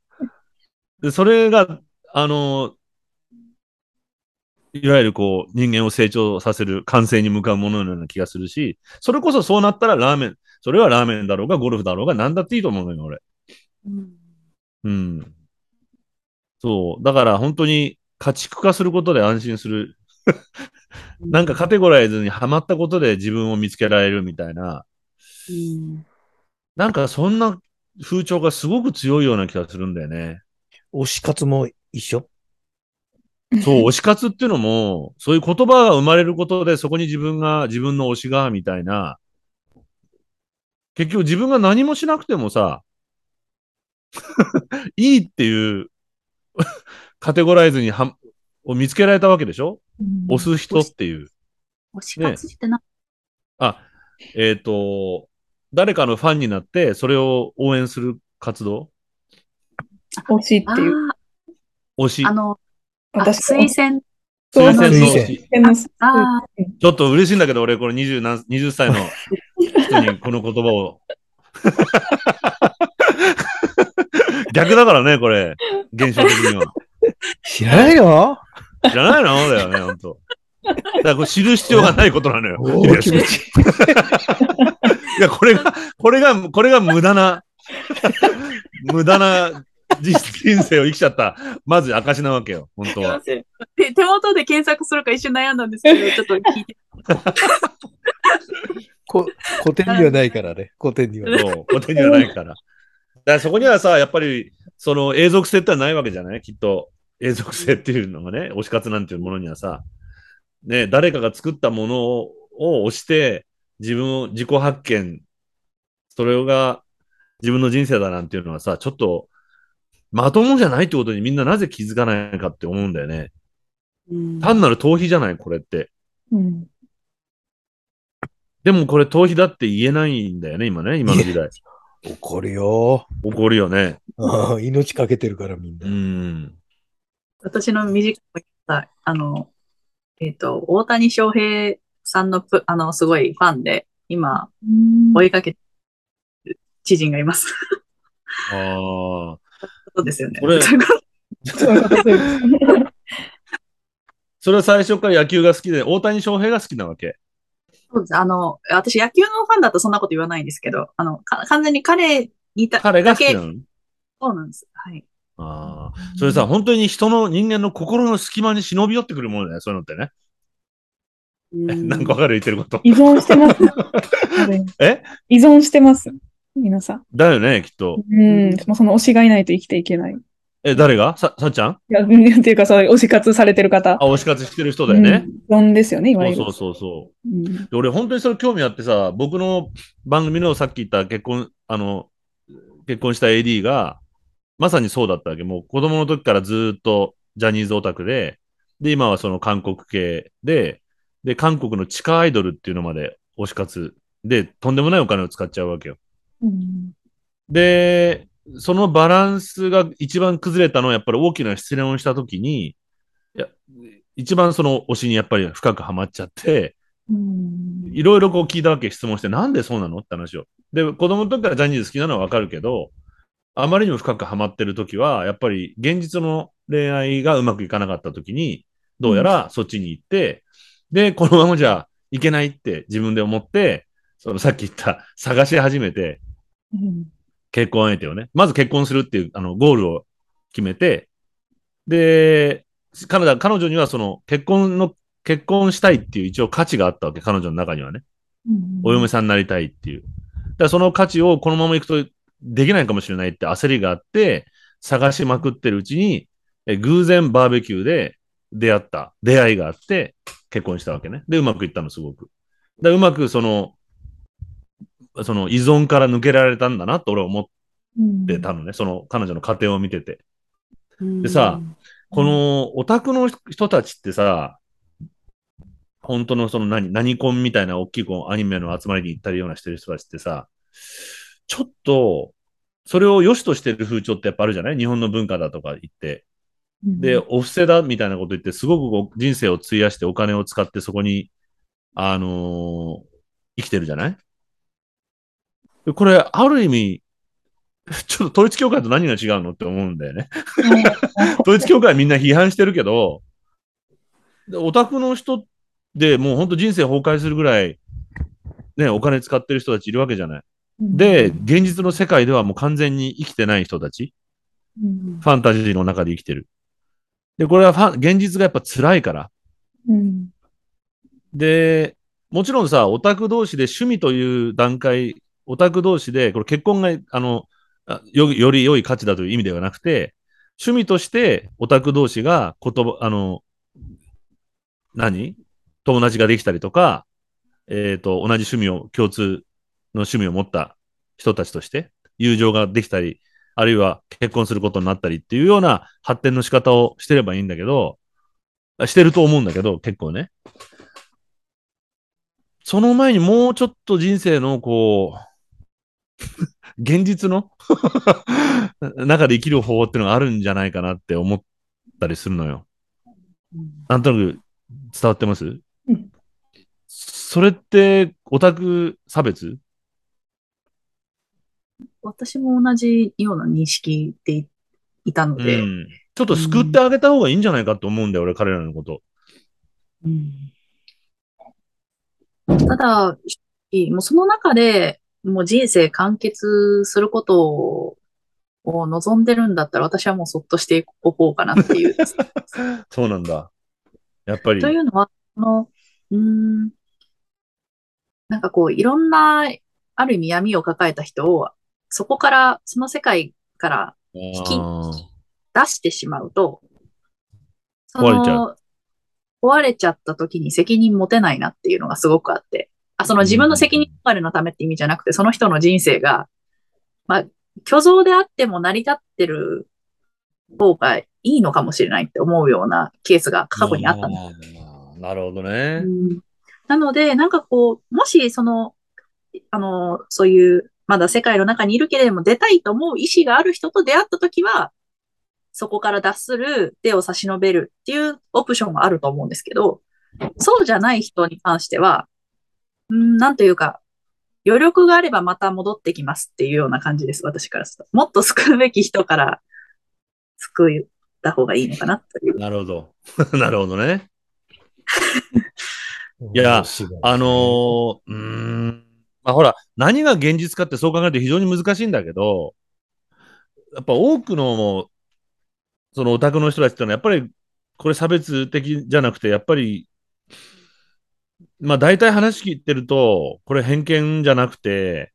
で、それが、あの、いわゆるこう、人間を成長させる、完成に向かうもののような気がするし、それこそそうなったらラーメン、それはラーメンだろうが、ゴルフだろうが、何だっていいと思うのよ、俺。うんうん。そう。だから本当に家畜化することで安心する。なんかカテゴライズにはまったことで自分を見つけられるみたいな、うん。なんかそんな風潮がすごく強いような気がするんだよね。推し活も一緒？そう、推し活っていうのも、そういう言葉が生まれることで、そこに自分が、自分の推しが、みたいな、結局自分が何もしなくてもさ、いいっていう カテゴライズには、を見つけられたわけでしょ？押す人っていう。推し活ってな、あ、えっ、と、誰かのファンになって、それを応援する活動？あ推しっていう。推しあ。あの、あ私推薦、推薦の推推し。薦のああ、ちょっと嬉しいんだけど、俺、これ20何、20歳の人にこの言葉を。逆だからね、これ。現象的には。知らないの？知らないの？だよね、ほんと。だからこれ知る必要がないことなのよ。いい。いや、これが、これが、これが無駄な、無駄な人人生を生きちゃった、まず証なわけよ、本当は。手手元で検索するか一瞬悩んだんですけど、ちょっと聞いて。こ古典にはないからね。古典にはない。そう、古典にはないから。だからそこにはさ、やっぱり、その永続性ってのはないわけじゃない？きっと。永続性っていうのがね、推し活なんていうものにはさ、ね、誰かが作ったものをを推して、自分を自己発見、それが自分の人生だなんていうのはさ、ちょっと、まともじゃないってことにみんななぜ気づかないかって思うんだよね。うん単なる逃避じゃない、これって。うん。でもこれ逃避だって言えないんだよね、今ね、今の時代。怒るよ。怒るよね。うん命かけてるからみんうな。ん。私の短く言った、あの、えっ、と、大谷翔平さんのプ、あの、すごいファンで、今、追いかけてる知人がいます。ああ。そうですよね。これ それは最初から野球が好きで、大谷翔平が好きなわけ？そうです。あの、私野球のファンだとそんなこと言わないんですけど、あの、か完全に彼にた彼が好きなだけのそうなんです。はい。ああ。それさ、本当に人の人間の心の隙間に忍び寄ってくるものだよ、そういうのってね。なんかわかる言ってること。依存してます。え？依存してます。皆さん。だよね、きっと。うん。その推しがいないと生きていけない。いえ、誰が？さ、さっちゃん？や、うんっていうか、そう推し活されてる方。あ、推し活してる人だよね。うん。依存ですよね、いわゆる。そうそうそうそう。うんで俺本当にそれ興味あってさ、僕の番組のさっき言った結婚、あの、結婚した AD が、まさにそうだったわけ。もう子供の時からずーっとジャニーズオタクで、で、今はその韓国系で、で、韓国の地下アイドルっていうのまで推し活で、とんでもないお金を使っちゃうわけよ。うんで、そのバランスが一番崩れたのはやっぱり大きな失恋をした時に、いや、一番その推しにやっぱり深くハマっちゃって、うんいろいろこう聞いたわけ、質問して、なんでそうなの？って話を。で、子供の時からジャニーズ好きなのはわかるけど、あまりにも深くハマってる時は、やっぱり現実の恋愛がうまくいかなかった時に、どうやらそっちに行って、で、このままじゃいけないって自分で思って、そのさっき言った探し始めて、うん結婚相手をね、まず結婚するっていうあのゴールを決めて、で、彼女彼女にはその結婚の、結婚したいっていう一応価値があったわけ、彼女の中にはね。お嫁さんになりたいっていう。だからその価値をこのままいくとできないかもしれないって焦りがあって、探しまくってるうちに、え偶然バーベキューで出会った、出会いがあって、結婚したわけね。で、うまくいったの、すごく。で、うまくその、その依存から抜けられたんだなと俺は思ってたのね。その彼女の家庭を見てて。でさ、このオタクの人たちってさ、本当のその何、何コンみたいな大きいこうアニメの集まりに行ったりようなしてる人たちってさ、ちょっと、それを良しとしてる風潮ってやっぱあるじゃない？日本の文化だとか言って。で、お布施だみたいなこと言って、すごく人生を費やしてお金を使ってそこに、あのー生きてるじゃない？でこれ、ある意味、ちょっと統一教会と何が違うのって思うんだよね。統一教会はみんな批判してるけど、でオタクの人でもう本当人生崩壊するぐらい、ね、お金使ってる人たちいるわけじゃない？で、現実の世界ではもう完全に生きてない人たち、うん。ファンタジーの中で生きてる。で、これはファン、現実がやっぱ辛いから。うん。で、もちろんさ、オタク同士で趣味という段階、オタク同士で、これ結婚が、あの、あよより良い価値だという意味ではなくて、趣味としてオタク同士が言葉、あの、何？友達ができたりとか、えっ、と、同じ趣味を、共通の趣味を持った人たちとして、友情ができたり、あるいは結婚することになったりっていうような発展の仕方をしてればいいんだけど、してると思うんだけど、結構ね。その前にもうちょっと人生のこう、現実の 中で生きる方法っていうのがあるんじゃないかなって思ったりするのよ。なんとなく伝わってます？うんそれってオタク差別？私も同じような認識でいいたのうで、ん。ちょっと救ってあげた方がいいんじゃないかと思うんだよ、俺、彼らのこと。ただ、もうその中で、もう人生完結することをを望んでるんだったら、私はもうそっとしておこうかなっていう。そうなんだ。やっぱり。というのは、この、うーん、なんかこう、いろんな、ある意味闇を抱えた人を、そこから、その世界から引き出してしまうと、そ壊れちゃの、壊れちゃった時に責任持てないなっていうのがすごくあって、あ、その自分の責任逃れのためって意味じゃなくて、その人の人生が、まあ、虚像であっても成り立ってる方がいいのかもしれないって思うようなケースが過去にあったんですあーなるほどね。うん。なので、なんかこう、もしその、あの、そういう、まだ世界の中にいるけれども出たいと思う意思がある人と出会ったときは、そこから脱する、手を差し伸べるっていうオプションがあると思うんですけど、そうじゃない人に関しては、うん、なんというか、余力があればまた戻ってきますっていうような感じです、私からすると。もっと救うべき人から救った方がいいのかなという。なるほど。なるほどね。いやあのー、うーん。まあほら、何が現実かってそう考えると非常に難しいんだけど、やっぱ多くの、そのオタクの人たちってのは、やっぱりこれ差別的じゃなくて、やっぱり、まあ大体話聞いてると、これ偏見じゃなくて、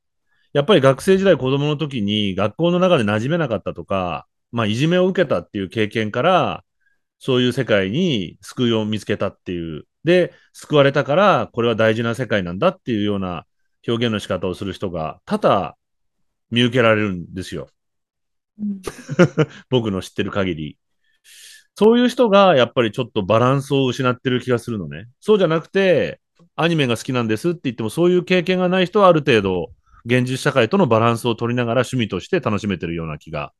やっぱり学生時代子供の時に学校の中で馴染めなかったとか、まあいじめを受けたっていう経験から、そういう世界に救いを見つけたっていう。で、救われたから、これは大事な世界なんだっていうような表現の仕方をする人が多々見受けられるんですよ。僕の知ってる限り。そういう人がやっぱりちょっとバランスを失ってる気がするのね。そうじゃなくて、アニメが好きなんですって言っても、そういう経験がない人はある程度、現実社会とのバランスを取りながら趣味として楽しめてるような気が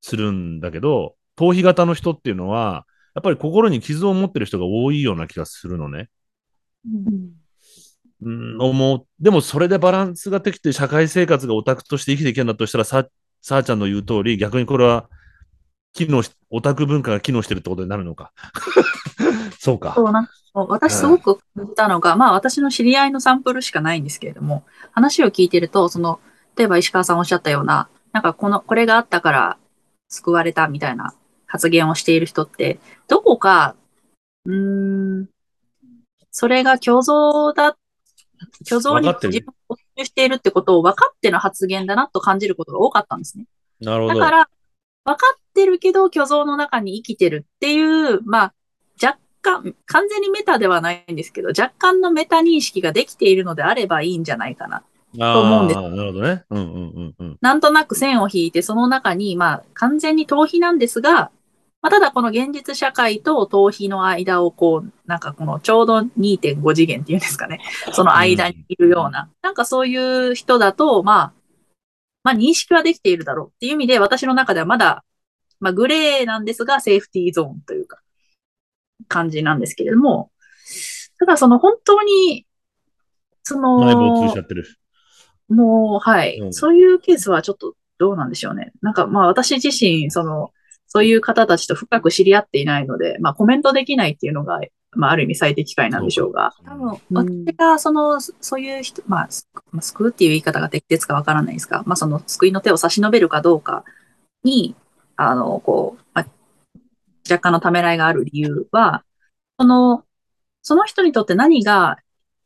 するんだけど、逃避型の人っていうのは、やっぱり心に傷を持ってる人が多いような気がするのね。うん、思う。でもそれでバランスができて社会生活がオタクとして生きていけるんだとしたら、さ、さあちゃんの言う通り、逆にこれは、機能し、オタク文化が機能してるってことになるのか。そうか。そうな私すごく感じたのが、まあ私の知り合いのサンプルしかないんですけれども、話を聞いてると、その、例えば石川さんおっしゃったような、なんかこの、これがあったから、救われたみたいな発言をしている人って、どこか、うーん、それが虚像だ、虚像に自分を没入しているってことを分かっての発言だなと感じることが多かったんですね。なるほど。だから、分かってるけど虚像の中に生きてるっていう、まあ、若干、完全にメタではないんですけど、若干のメタ認識ができているのであればいいんじゃないかな。と思うんですなるほどね。うんうんうんうん。なんとなく線を引いて、その中に、まあ、完全に逃避なんですが、まあ、ただこの現実社会と逃避の間をこう、なんかこのちょうど2.5次元っていうんですかね。その間にいるような、なんかそういう人だと、まあ、まあ認識はできているだろうっていう意味で、私の中ではまだ、まあグレーなんですが、セーフティーゾーンというか、感じなんですけれども、ただその本当に、その、内部を通しちゃってる。もう、はい、うんそういうケースはちょっとどうなんでしょうね。なんか、まあ私自身、その、そういう方たちと深く知り合っていないので、まあコメントできないっていうのが、まあある意味最適解なんでしょうが、多分、うん。私がその、そういう人、まあ、すまあ救うっていう言い方が適切かわからないですが、まあその救いの手を差し伸べるかどうかに、あの、こう、まあ、若干のためらいがある理由は、その、その人にとって何が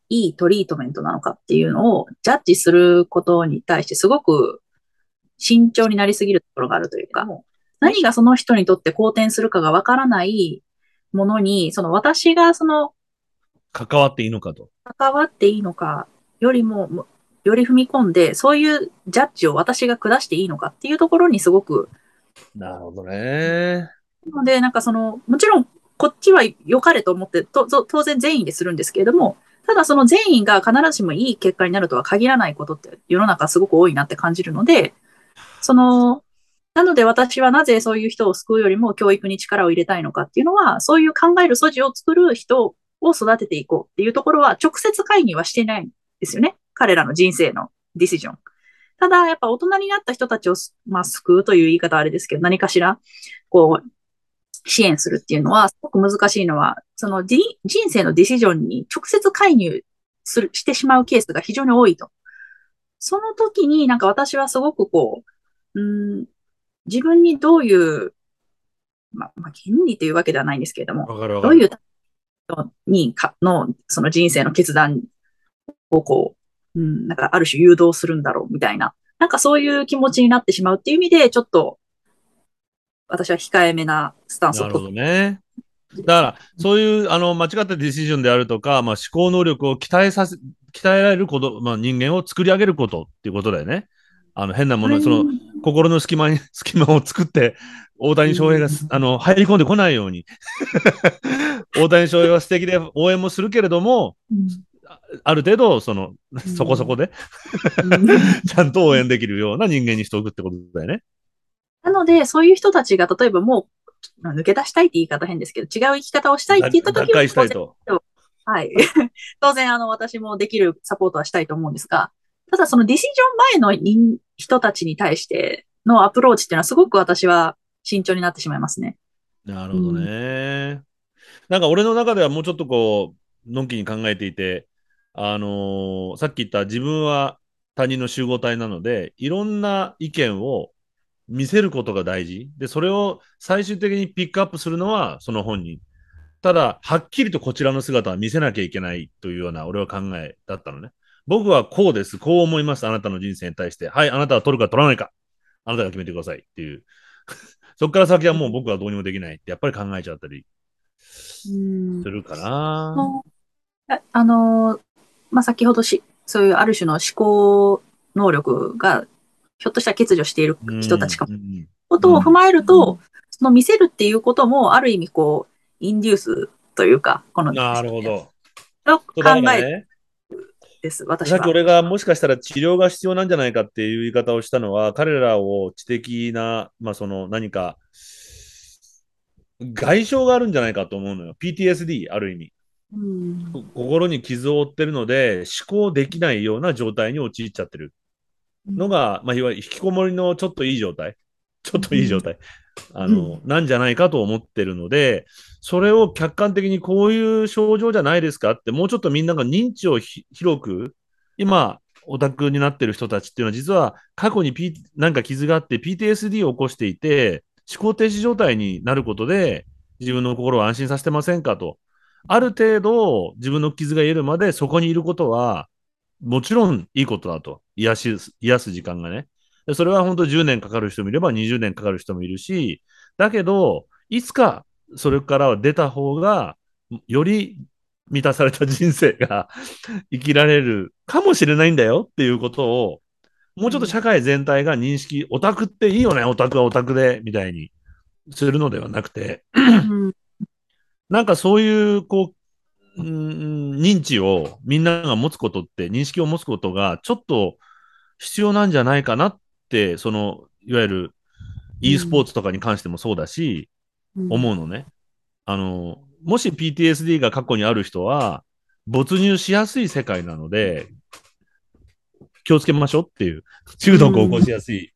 いいトリートメントなのかっていうのをジャッジすることに対してすごく慎重になりすぎるところがあるというか、何がその人にとって好転するかがわからないものに、その私がその関わっていいのかと。関わっていいのかよりも、もより踏み込んで、そういうジャッジを私が下していいのかっていうところにすごく、なるほどね。なので、なんかその、もちろん、こっちは良かれと思って、と、と当然善意でするんですけれども、ただその善意が必ずしもいい結果になるとは限らないことって世の中すごく多いなって感じるので、その、なので私はなぜそういう人を救うよりも教育に力を入れたいのかっていうのは、そういう考える素地を作る人を育てていこうっていうところは直接介入はしてないんですよね。彼らの人生のディシジョン。ただ、やっぱ大人になった人たちを、まあ、救うという言い方はあれですけど、何かしら、こう、支援するっていうのは、すごく難しいのは、その人生のディシジョンに直接介入する、してしまうケースが非常に多いと。その時になんか私はすごくこう、うん、自分にどういう、まあ、まあ、権利というわけではないんですけれども。どういう人にかの、その人生の決断をこう、うん、なんかある種誘導するんだろうみたいな、なんかそういう気持ちになってしまうっていう意味で、ちょっと、私は控えめなスタンスを取って、どね。だから、そういう、あの、間違ったディシジョンであるとか、まあ、思考能力を鍛えさせ、鍛えられること、まあ、人間を作り上げることっていうことだよね。あの、変なもの、その、心の隙間に、隙間を作って、大谷翔平がす、あの、入り込んでこないように。大谷翔平は素敵で応援もするけれども、ある程度、その、そこそこで、ちゃんと応援できるような人間にしておくってことだよね。なので、そういう人たちが例えばもう、まあ抜け出したいって言い方変ですけど、違う生き方をしたいって言った脱時は。はい。当然、あの、私もできるサポートはしたいと思うんですが、ただそのディシジョン前の人たちに対してのアプローチっていうのはすごく私は慎重になってしまいますね。なるほどね。なんか俺の中ではもうちょっとこう、のんきに考えていて、あのーさっき言った自分は他人の集合体なので、いろんな意見を見せることが大事。で、それを最終的にピックアップするのはその本人。ただ、はっきりとこちらの姿は見せなきゃいけないというような俺は考えだったのね。僕はこうです。こう思います。あなたの人生に対して。はい、あなたは取るか取らないか。あなたが決めてくださいっていう。そこから先はもう僕はどうにもできないってやっぱり考えちゃったりうんするかな。ああの、まあ、先ほどし、そういうある種の思考能力が、ひょっとしたら欠如している人たちかも。ことを踏まえると、その見せるっていうことも、ある意味こう、インデュースというか、この、なるほど。の考えね、です、私はさっき。俺がもしかしたら治療が必要なんじゃないかっていう言い方をしたのは、彼らを知的な、まあその何か、外傷があるんじゃないかと思うのよ。PTSD、ある意味。うん心に傷を負ってるので、思考できないような状態に陥っちゃってるのが、まあ、いわゆる引きこもりのちょっといい状態。ちょっといい状態。あの、なんじゃないかと思ってるので、それを客観的にこういう症状じゃないですかって、もうちょっとみんなが認知をひ広く、今、オタクになってる人たちっていうのは、実は過去に、P、なんか傷があって PTSD を起こしていて、思考停止状態になることで、自分の心を安心させてませんかと。ある程度、自分の傷が癒えるまでそこにいることは、もちろんいいことだと。癒し、癒す時間がね。でそれは本当10年かかる人もいれば20年かかる人もいるし、だけど、いつかそれからは出た方が、より満たされた人生が 生きられるかもしれないんだよっていうことを、もうちょっと社会全体が認識、オタクっていいよね、オタクはオタクで、みたいにするのではなくて、うん。なんかそういう、こう、うん認知をみんなが持つことって、認識を持つことがちょっと必要なんじゃないかなって、その、いわゆる e スポーツとかに関してもそうだし、思うのね。あの、もし PTSD が過去にある人は、没入しやすい世界なので、気をつけましょうっていう、中毒を起こしやすい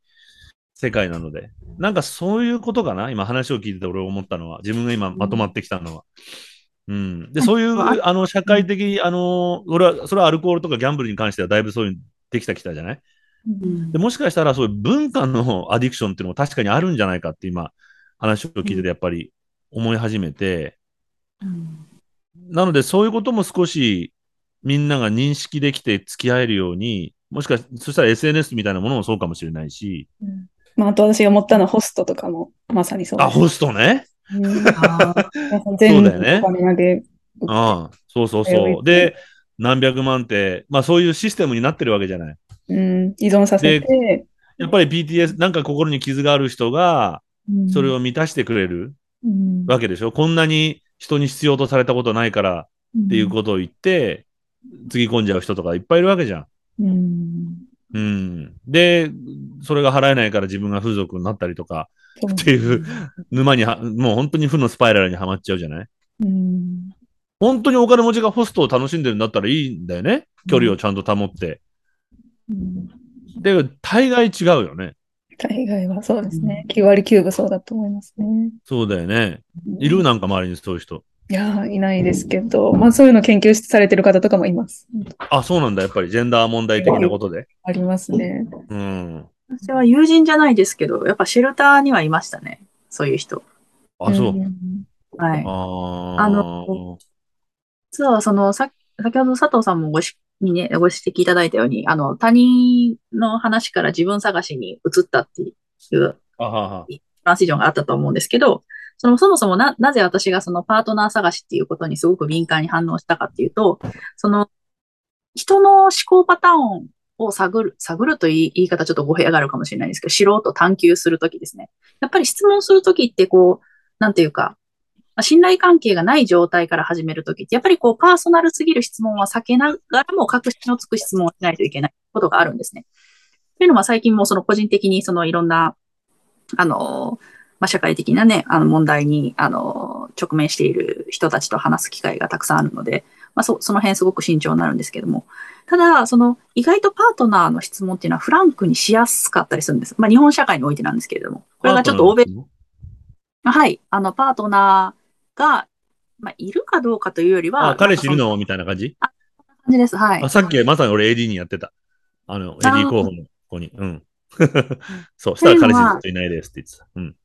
世界なので、なんかそういうことかな？今話を聞いてて俺思ったのは、自分が今まとまってきたのは。うん。で、そういう、ああの、社会的、あの、俺は、それはアルコールとかギャンブルに関してはだいぶそういうのできたきたじゃない？うんでもしかしたらそういう文化のアディクションっていうのも確かにあるんじゃないかって今、話を聞いててやっぱり思い始めて、うん。なのでそういうことも少しみんなが認識できて付き合えるように、もしかしそしたら SNS みたいなものもそうかもしれないし、まあ、あと私が思ったのはホストとかもまさにそうあ、です。ホストね。うん。全部そうだよね。お金投げああ、そうそうそう。で、何百万って、まあそういうシステムになってるわけじゃない。うん、依存させて、やっぱり PTS、なんか心に傷がある人が、うんそれを満たしてくれるうんわけでしょ？こんなに人に必要とされたことないからっていうことを言って、つぎ込んじゃう人とかいっぱいいるわけじゃん。うんうん。で、それが払えないから自分が風俗になったりとか、っていう沼には、もう本当に負のスパイラルにはまっちゃうじゃない？うん本当にお金持ちがホストを楽しんでるんだったらいいんだよね？距離をちゃんと保って。うんで、大概違うよね。大概はそうですね。9割9分そうだと思いますね。そうだよね。いる？なんか周りにそういう人。いやー、いないですけど、まあそういうの研究されてる方とかもいます。あ、そうなんだ。やっぱりジェンダー問題的なことで。ありますね。うん。私は友人じゃないですけど、やっぱシェルターにはいましたね。そういう人。あ、そう。んはい。ああの実は、その、さ、先ほど佐藤さんもごし、にね、ご指摘いただいたように、あの、他人の話から自分探しに移ったっていうあはは。トランシジョンがあったと思うんですけど、その、そもそもな、なぜ私がそのパートナー探しっていうことにすごく敏感に反応したかっていうと、その、人の思考パターンを探る、探るという言い方ちょっと語弊があるかもしれないんですけど、知ろうと探求するときですね。やっぱり質問するときってこう、なんていうか、まあ信頼関係がない状態から始めるときって、やっぱりこう、パーソナルすぎる質問は避けながらも確信のつく質問をしないといけないことがあるんですね。というのは最近もその個人的にそのいろんな、あの、まあ、社会的なね、あの問題に、あの、直面している人たちと話す機会がたくさんあるので、まあ、そ、その辺すごく慎重になるんですけども。ただ、その、意外とパートナーの質問っていうのはフランクにしやすかったりするんです。まあ、日本社会においてなんですけれども。これがちょっと欧米、はい、あの、パートナーが、まあ、いるかどうかというよりは、あ、彼氏いるの？みたいな感じ？そんな感じです。はいあ、。さっきまさに俺 AD にやってた。あの、AD 候補の子に。うん。そう。したら彼氏ずっといないですって言ってた。うん。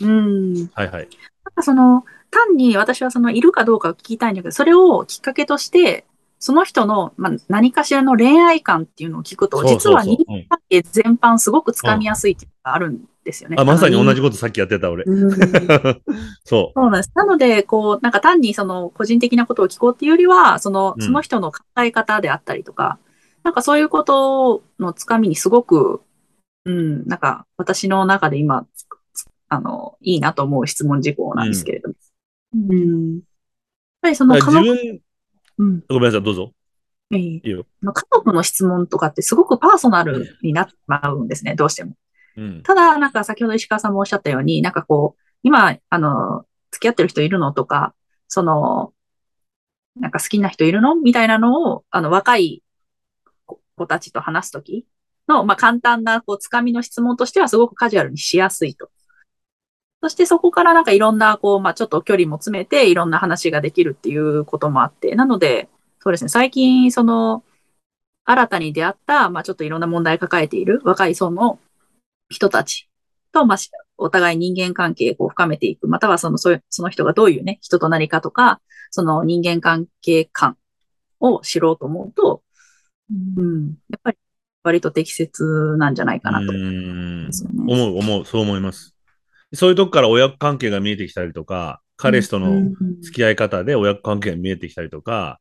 うん。はいはい。なんかその、単に私はその、いるかどうかを聞きたいんだけど、それをきっかけとして、その人の、まあ、何かしらの恋愛観っていうのを聞くと、実は人間関係全般すごくつかみやすいっていうのがあるんですよね。あ、まさに同じこことさっきやってた俺。うん そそうなんです。なので、こう、なんか単にその個人的なことを聞こうっていうよりは、そのう、んその人の考え方であったりとか、なんかそういうことのつかみにすごく、うん、なんか私の中で今、あの、いいなと思う質問事項なんですけれども。うん。やっぱりそうのうん、ごめんなさい、どうぞ。え。家族の質問とかってすごくパーソナルになってしまうんですね、どうしても。ただ、なんか先ほど石川さんもおっしゃったように、なんかこう、今、あの、付き合ってる人いるのとか、その、なんか好きな人いるの？みたいなのを、あの、若い子たちと話すときの、まあ、簡単な、こう、つかみの質問としてはすごくカジュアルにしやすいと。そしてそこからなんかいろんな、こう、まあ、ちょっと距離も詰めて、いろんな話ができるっていうこともあって、なので、そうですね、最近、その、新たに出会った、まあ、ちょっといろんな問題抱えている若い層の人たちと、まあ、しお互い人間関係を深めていく、またはその、その人がどういうね、人となりかとか、その人間関係感を知ろうと思うと、うん、やっぱり割と適切なんじゃないかなと。ね。思う、思う、そう思います。そういうとこから親子関係が見えてきたりとか、彼氏とのうん。付き合い方で親子関係が見えてきたりとか、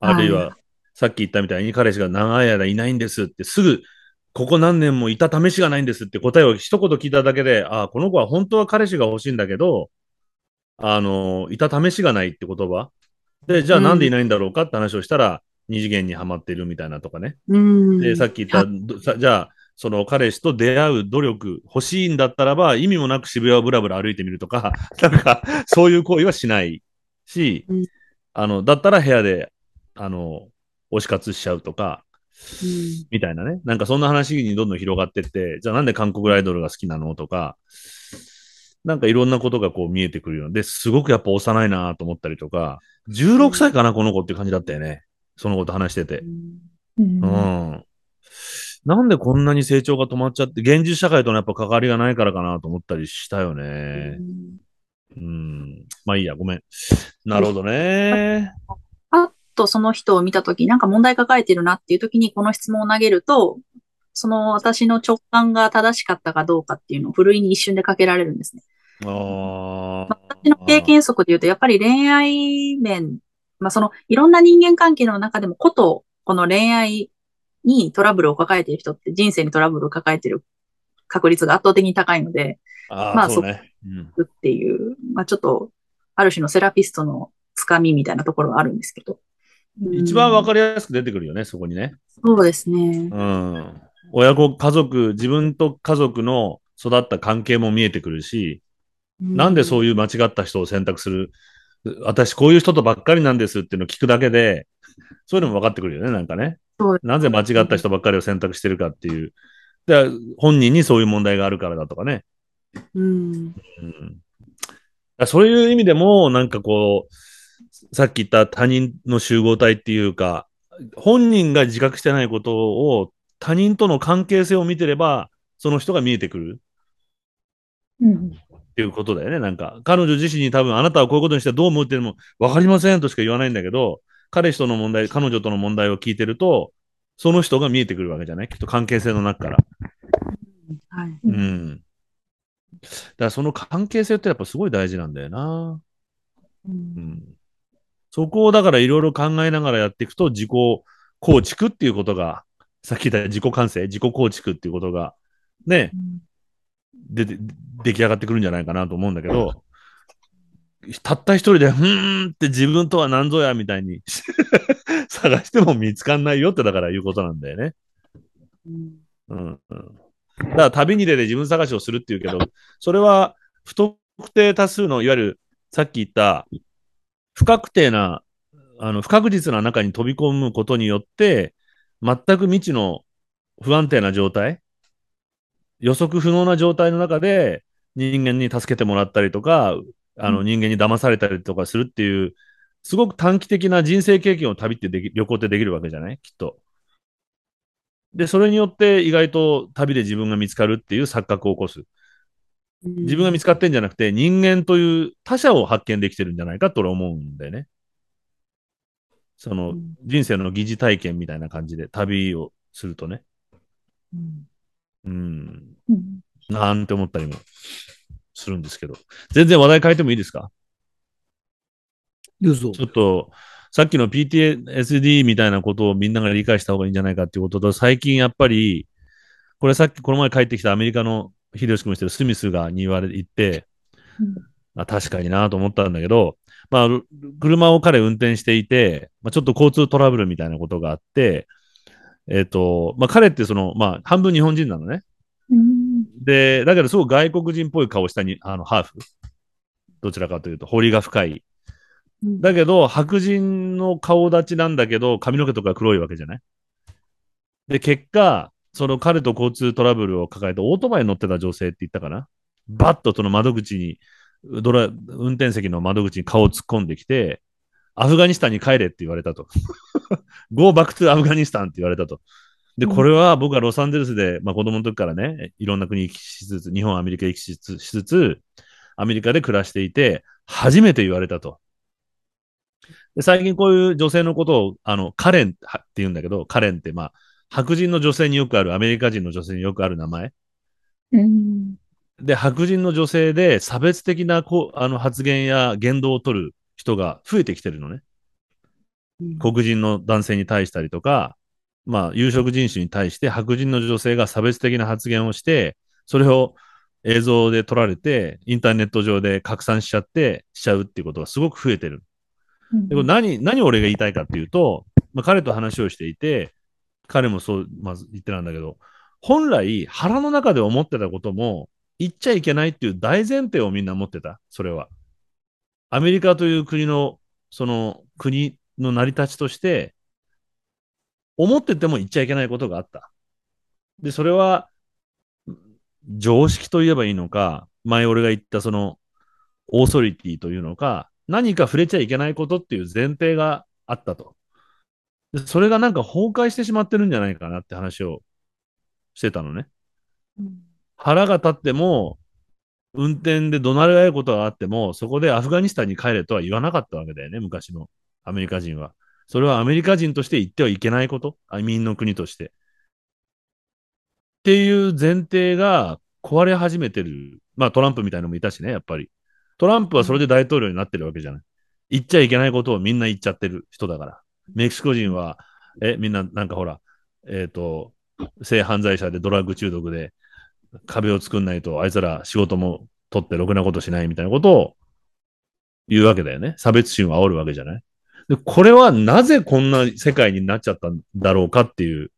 あるいはは、さっき言ったみたいに彼氏が長い間いないんですって、すぐ、ここ何年もいた試しがないんですって答えを一言聞いただけで、ああ、この子は本当は彼氏が欲しいんだけど、あの、いた試しがないって言葉。で、じゃあなんでいないんだろうかって話をしたら、二次元にはまってるみたいなとかね。うん。で、さっき言った、じゃあ、その彼氏と出会う努力、欲しいんだったらば、意味もなく渋谷をブラブラ歩いてみるとか、なんか、そういう行為はしないし、うんあの、だったら部屋で、あの、推し活しちゃうとか、うんみたいなね。なんかそんな話にどんどん広がってって、じゃあなんで韓国アイドルが好きなの？とか、なんかいろんなことがこう見えてくるよ。で、すごくやっぱ幼いなと思ったりとか、16歳かな、この子って感じだったよね。そのこと話してて。うんうん。なんでこんなに成長が止まっちゃって、現実社会とのやっぱ関わりがないからかなと思ったりしたよね。うん。まあいいや、ごめん。なるほどね。とその人を見たとき、なんか問題抱えてるなっていうときにこの質問を投げると、その私の直感が正しかったかどうかっていうのをふるいに一瞬でかけられるんですね。ああ。私の経験則で言うと、やっぱり恋愛面、まあそのいろんな人間関係の中でもこと、この恋愛にトラブルを抱えている人って人生にトラブルを抱えている確率が圧倒的に高いので、ああ、まあそう。っていう、まあちょっと、ある種のセラピストのつかみみたいなところはあるんですけど。一番わる。かりやすく出てくるよね、そこにね。そうですね。うん。親子、家族、自分と家族の育った関係も見えてくるし、なんでそういう間違った人を選択する、私こういう人とばっかりなんですっていうのを聞くだけで、そういうのも分かってくるよね、なんかね。なぜ間違った人ばっかりを選択してるかっていう。で本人にそういう問題があるからだとかね。うん。うん、そういう意味でも、なんかこう、さっき言った他人の集合体っていうか、本人が自覚してないことを他人との関係性を見てれば、その人が見えてくるうんっていうことだよね。なんか、彼女自身に多分あなたはこういうことにしてどう思うっていうのも分かりませんとしか言わないんだけど、彼氏との問題、彼女との問題を聞いてると、その人が見えてくるわけじゃないきっと関係性の中から。はい。ううん。だからその関係性ってやっぱすごい大事なんだよな。うん。そこをだからいろいろ考えながらやっていくと自己構築っていうことが、さっき言った自己完成、自己構築っていうことが、ね、で、で出来上がってくるんじゃないかなと思うんだけど、たった一人で、ふーんって自分とは何ぞやみたいに 探しても見つかんないよってだから言うことなんだよね。うんうんうん。だから旅に出て自分探しをするっていうけど、それは不特定多数の、いわゆるさっき言った不確定な、あの、不確実な中に飛び込むことによって、全く未知の不安定な状態、予測不能な状態の中で人間に助けてもらったりとか、あの人間に騙されたりとかするっていう、すごく短期的な人生経験を旅ってでき、旅行ってできるわけじゃない？きっと。で、それによって意外と旅で自分が見つかるっていう錯覚を起こす。自分が見つかってんじゃなくて、人間という他者を発見できてるんじゃないかと俺は思うんだよね。そのうん人生の疑似体験みたいな感じで旅をするとね。うんうん。うんなんて思ったりもするんですけど。全然話題変えてもいいですか？どうぞ。ちょっと、さっきの PTSD みたいなことをみんなが理解した方がいいんじゃないかっていうことと、最近やっぱり、これさっきこの前帰ってきたアメリカの秀吉君もしてるスミスがに言われて言って、うんあ確かになと思ったんだけど、まあ、る車を彼運転していて、まあ、ちょっと交通トラブルみたいなことがあって、えっ、と、まあ、彼ってその、まあ、半分日本人なのね。うんで、だけどすごく外国人っぽい顔したに、あの、ハーフ。どちらかというと、彫りが深い。うんだけど、白人の顔立ちなんだけど、髪の毛とか黒いわけじゃないで、結果、その彼と交通トラブルを抱えて、オートバイに乗ってた女性って言ったかな？バッとその窓口に、ドラ、運転席の窓口に顔を突っ込んできて、アフガニスタンに帰れって言われたと。Go back to アフガニスタンって言われたと。で、これは僕はロサンゼルスで、まあ子供の時からね、いろんな国行きしつつ、日本、アメリカ行きしつしつつ、アメリカで暮らしていて、初めて言われたと。で最近こういう女性のことを、あの、カレンって言うんだけど、カレンってまあ、白人の女性によくある、アメリカ人の女性によくある名前。うん。で、白人の女性で差別的なこうあの発言や言動を取る人が増えてきてるのね。黒人の男性に対したりとか、まあ、有色人種に対して白人の女性が差別的な発言をして、それを映像で撮られて、インターネット上で拡散しちゃって、しちゃうっていうことがすごく増えてる。でこれ何、何を俺が言いたいかっていうと、まあ、彼と話をしていて、彼もそう、まず言ってたんだけど、本来腹の中で思ってたことも言っちゃいけないっていう大前提をみんな持ってた、それは。アメリカという国の、その国の成り立ちとして、思ってても言っちゃいけないことがあった。で、それは、常識と言えばいいのか、前俺が言ったその、オーソリティというのか、何か触れちゃいけないことっていう前提があったと。でそれがなんか崩壊してしまってるんじゃないかなって話をしてたのね。腹が立っても、運転で怒鳴り合うことがあっても、そこでアフガニスタンに帰れとは言わなかったわけだよね、昔のアメリカ人は。それはアメリカ人として言ってはいけないこと、移民の国として。っていう前提が壊れ始めてる。まあトランプみたいなのもいたしね、やっぱり。トランプはそれで大統領になってるわけじゃない。言っちゃいけないことをみんな言っちゃってる人だから。メキシコ人は、え、みんななんかほら、えっ、と、性犯罪者でドラッグ中毒で壁を作んないとあいつら仕事も取ってろくなことしないみたいなことを言うわけだよね。差別心を煽るわけじゃない？で、これはなぜこんな世界になっちゃったんだろうかっていう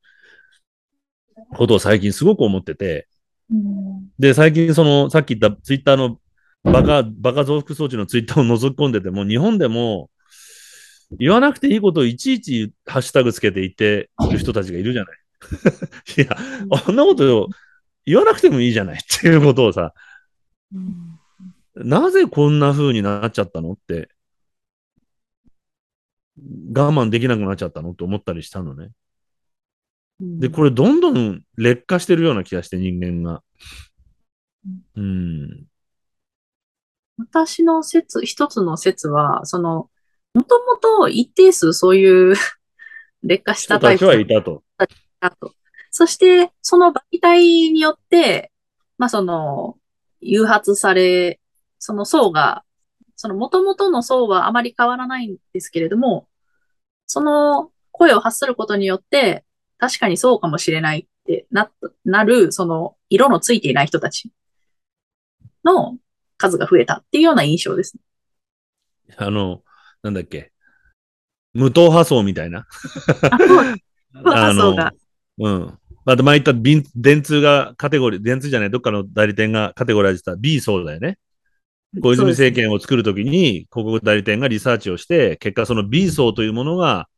ことを最近すごく思ってて、うんで、最近その、さっき言ったツイッターのバカ、バカ増幅装置のツイッターを覗き込んでても、日本でも言わなくていいことをいちいちハッシュタグつけて言ってる人たちがいるじゃない。いや、あんなこと言わなくてもいいじゃないっていうことをさ、なぜこんな風になっちゃったのって、我慢できなくなっちゃったの？って思ったりしたのね。で、これどんどん劣化してるような気がして、人間が。うん。私の説、一つの説は、その、もともと一定数そういう 劣化したタイプ人たちはいたと。そして、その媒体によって、まあその、誘発され、その層が、その元々の層はあまり変わらないんですけれども、その声を発することによって、確かにそうかもしれないってな、なる、その、色のついていない人たちの数が増えたっていうような印象です。あの、なんだっけ？無党派層みたいな？あ、そう、ん。また前言った便電通がカテゴリー、電通じゃない、どっかの代理店がカテゴライズした B 層だよね。小泉政権を作るときに、広告代理店がリサーチをして、結果その B 層というものが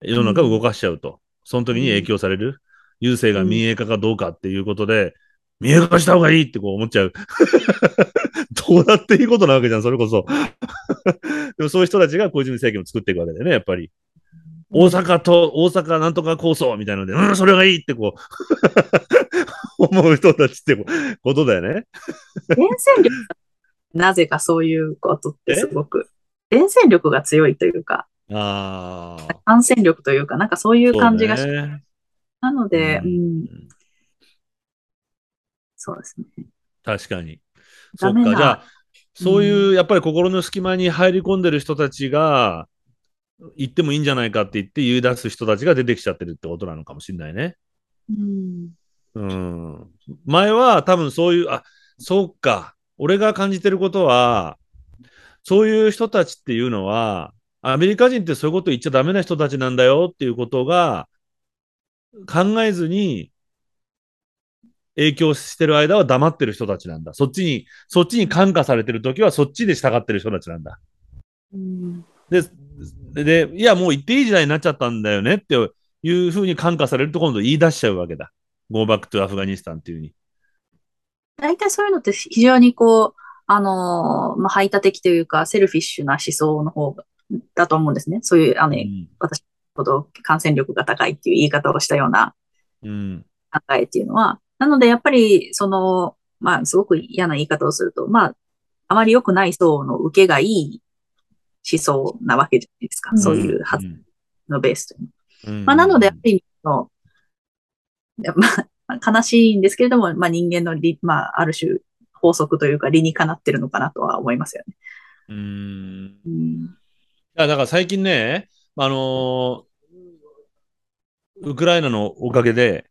世の中を動かしちゃうと。その時に影響される。郵政が民営化かどうかっていうことで、民営化した方がいいってこう思っちゃう。どうだっていいことなわけじゃん、それこそ。でもそういう人たちが小泉政権を作っていくわけだよね、やっぱり。大阪と、大阪なんとか構想みたいなので、うん、それがいいってこう、思う人たちってことだよね。伝染力、なぜかそういうことってすごく、伝染力が強いというか、ああ。感染力というか、なんかそういう感じがし、ねなので、ううんん、そうですね。確かに。そっか。じゃあ、そういう、やっぱり心の隙間に入り込んでる人たちが、言ってもいいんじゃないかって言って言い出す人たちが出てきちゃってるってことなのかもしれないね。うん、うん。前は多分そういう、あ、そうか。俺が感じてることは、そういう人たちっていうのは、アメリカ人ってそういうこと言っちゃダメな人たちなんだよっていうことが、考えずに影響してる間は黙ってる人たちなんだ。そっちに、そっちに感化されてるときはそっちで従ってる人たちなんだ。うん、で、で、いや、もう言っていい時代になっちゃったんだよねっていうふうに感化されると今度言い出しちゃうわけだ。Go back to アフガニスタンっていうふうに。大体そういうのって非常にこう、あのーまあ、排他的というか、セルフィッシュな思想の方が、だと思うんですね。そういう、あの、うん私ほど感染力が高いっていう言い方をしたようなうん。考えっていうのは、なのでやっぱり、その、まあ、すごく嫌な言い方をすると、まあ、あまり良くない層の受けがいい思想なわけじゃないですか。うんそういう発んのベースというのはうんまあ、なので、ある意味の、まあ、悲しいんですけれども、まあ、人間の理、まあ、ある種法則というか理にかなってるのかなとは思いますよね。うん。うん。いや、だから最近ね、あのーウクライナのおかげで、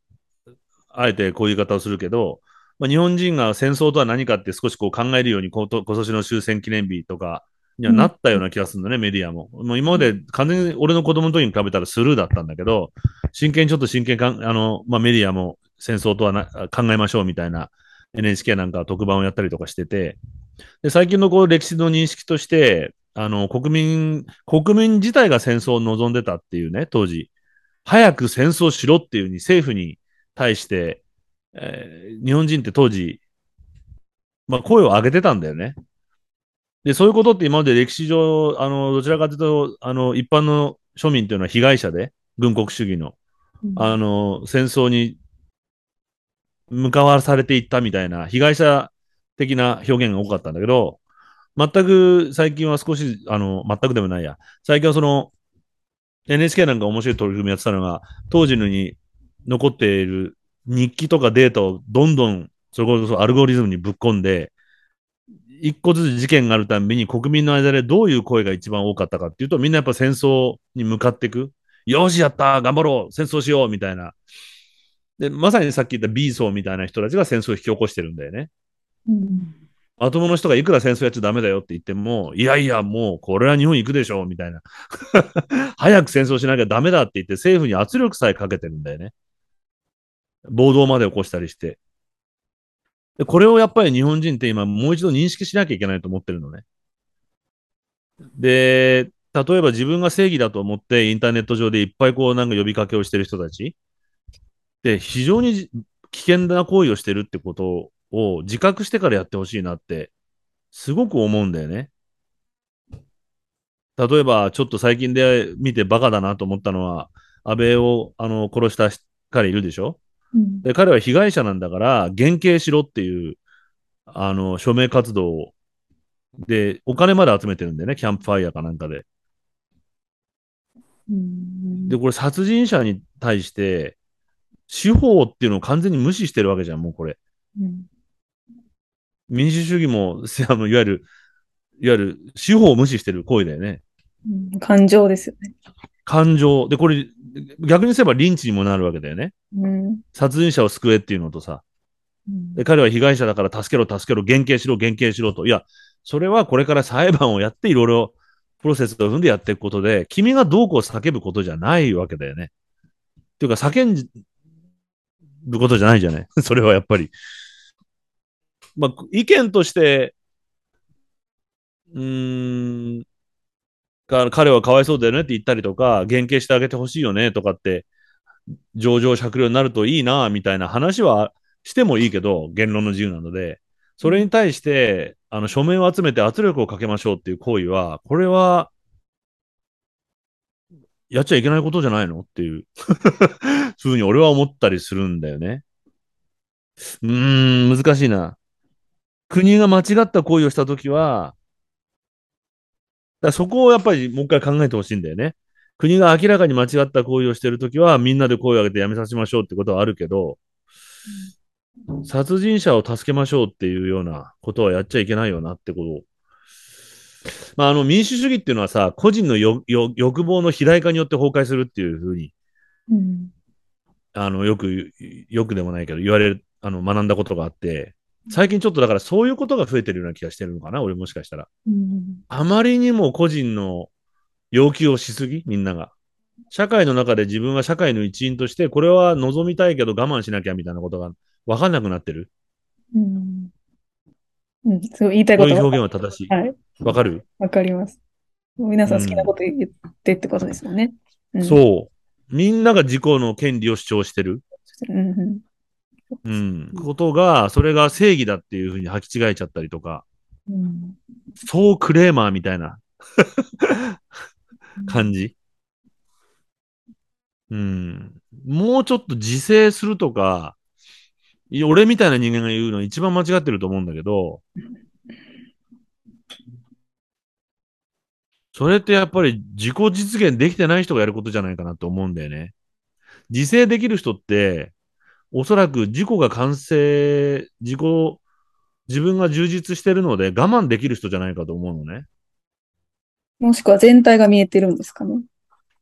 あえてこういう言い方をするけど、まあ、日本人が戦争とは何かって少しこう考えるようにこと、今年の終戦記念日とかにはなったような気がするんだね、メディアも。もう今まで完全に俺の子供の時に比べたらスルーだったんだけど、真剣にちょっと真剣かん、あの、まあ、メディアも戦争とはな考えましょうみたいな NHK なんかは特番をやったりとかしてて、で、最近のこう歴史の認識として、あの、国民、国民自体が戦争を望んでたっていうね、当時。早く戦争しろっていうふうに政府に対して、えー日本人って当時、まあ声を上げてたんだよね。で、そういうことって今まで歴史上、あの、どちらかというと、あの、一般の庶民というのは被害者で、軍国主義の、あの、戦争に向かわされていったみたいな、被害者的な表現が多かったんだけど、全く最近は少し、あの、全くでもないや。最近はその、NHK なんか面白い取り組みやってたのが、当時のに残っている日記とかデータをどんどん、それこそアルゴリズムにぶっ込んで、一個ずつ事件があるたびに国民の間でどういう声が一番多かったかっていうと、みんなやっぱ戦争に向かっていく。よし、やった頑張ろう戦争しようみたいな。で、まさにさっき言った B 層みたいな人たちが戦争を引き起こしてるんだよね。うんまともの人がいくら戦争やっちゃダメだよって言っても、いやいや、もうこれは日本行くでしょうみたいな。早く戦争しなきゃダメだって言って政府に圧力さえかけてるんだよね。暴動まで起こしたりして。でこれをやっぱり日本人って今もう一度認識しなきゃいけないと思ってるのね。で、例えば自分が正義だと思ってインターネット上でいっぱいこうなんか呼びかけをしてる人たちで非常に危険な行為をしてるってことを自覚してからやってほしいなってすごく思うんだよね。例えばちょっと最近で見てバカだなと思ったのは安倍をあの殺した彼いるでしょ？で、彼は被害者なんだから、減刑しろっていう、あの、署名活動で、お金まで集めてるんだよね、キャンプファイヤーかなんかで。うんで、これ殺人者に対して、司法っていうのを完全に無視してるわけじゃん、もうこれ。うん民主主義も、せ あのいわゆる、いわゆる司法を無視してる行為だよね。うん感情ですよね。感情。で、これ、逆にすればリンチにもなるわけだよね。うん殺人者を救えっていうのとさ。うんで、彼は被害者だから助けろ、助けろ、減刑しろ、減刑しろと。いや、それはこれから裁判をやっていろいろプロセスを踏んでやっていくことで、君がどうこう叫ぶことじゃないわけだよね。っていうか、叫ぶことじゃないじゃない。それはやっぱり。まあ、意見として、うーん、か彼はかわいそうだよねって言ったりとか、減刑してあげてほしいよねとかって、上場酌量になるといいな、みたいな話はしてもいいけど、言論の自由なので、それに対して、あの、署名を集めて圧力をかけましょうっていう行為は、これは、やっちゃいけないことじゃないのっていう ふうに俺は思ったりするんだよね。うーん、難しいな。国が間違った行為をしたときは、だそこをやっぱりもう一回考えてほしいんだよね。国が明らかに間違った行為をしているときは、みんなで声を上げてやめさせましょうってことはあるけど、殺人者を助けましょうっていうようなことはやっちゃいけないよなってことを。まあ、あの民主主義っていうのはさ、個人のよよ欲望の肥大化によって崩壊するっていうふうに、うんあの、よく、よくでもないけど言われる、あの、学んだことがあって、最近ちょっとだからそういうことが増えてるような気がしてるのかな、俺もしかしたら。うんあまりにも個人の要求をしすぎ、みんなが。社会の中で自分は社会の一員として、これは望みたいけど我慢しなきゃみたいなことが分かんなくなってる。うんうん、すごい言いたいことこういう表わ現は正しい。はい、わかる、わかります。皆さん好きなこと言ってってことですよね。うんそう。みんなが自己の権利を主張してる。うんうんうん。ことが、それが正義だっていうふうに履き違えちゃったりとか、うんそうクレーマーみたいな感じ。うん。もうちょっと自制するとか、い俺みたいな人間が言うのは一番間違ってると思うんだけど、それってやっぱり自己実現できてない人がやることじゃないかなと思うんだよね。自制できる人って、おそらく自己が完成、自己、自分が充実してるので我慢できる人じゃないかと思うのね。もしくは全体が見えてるんですかね。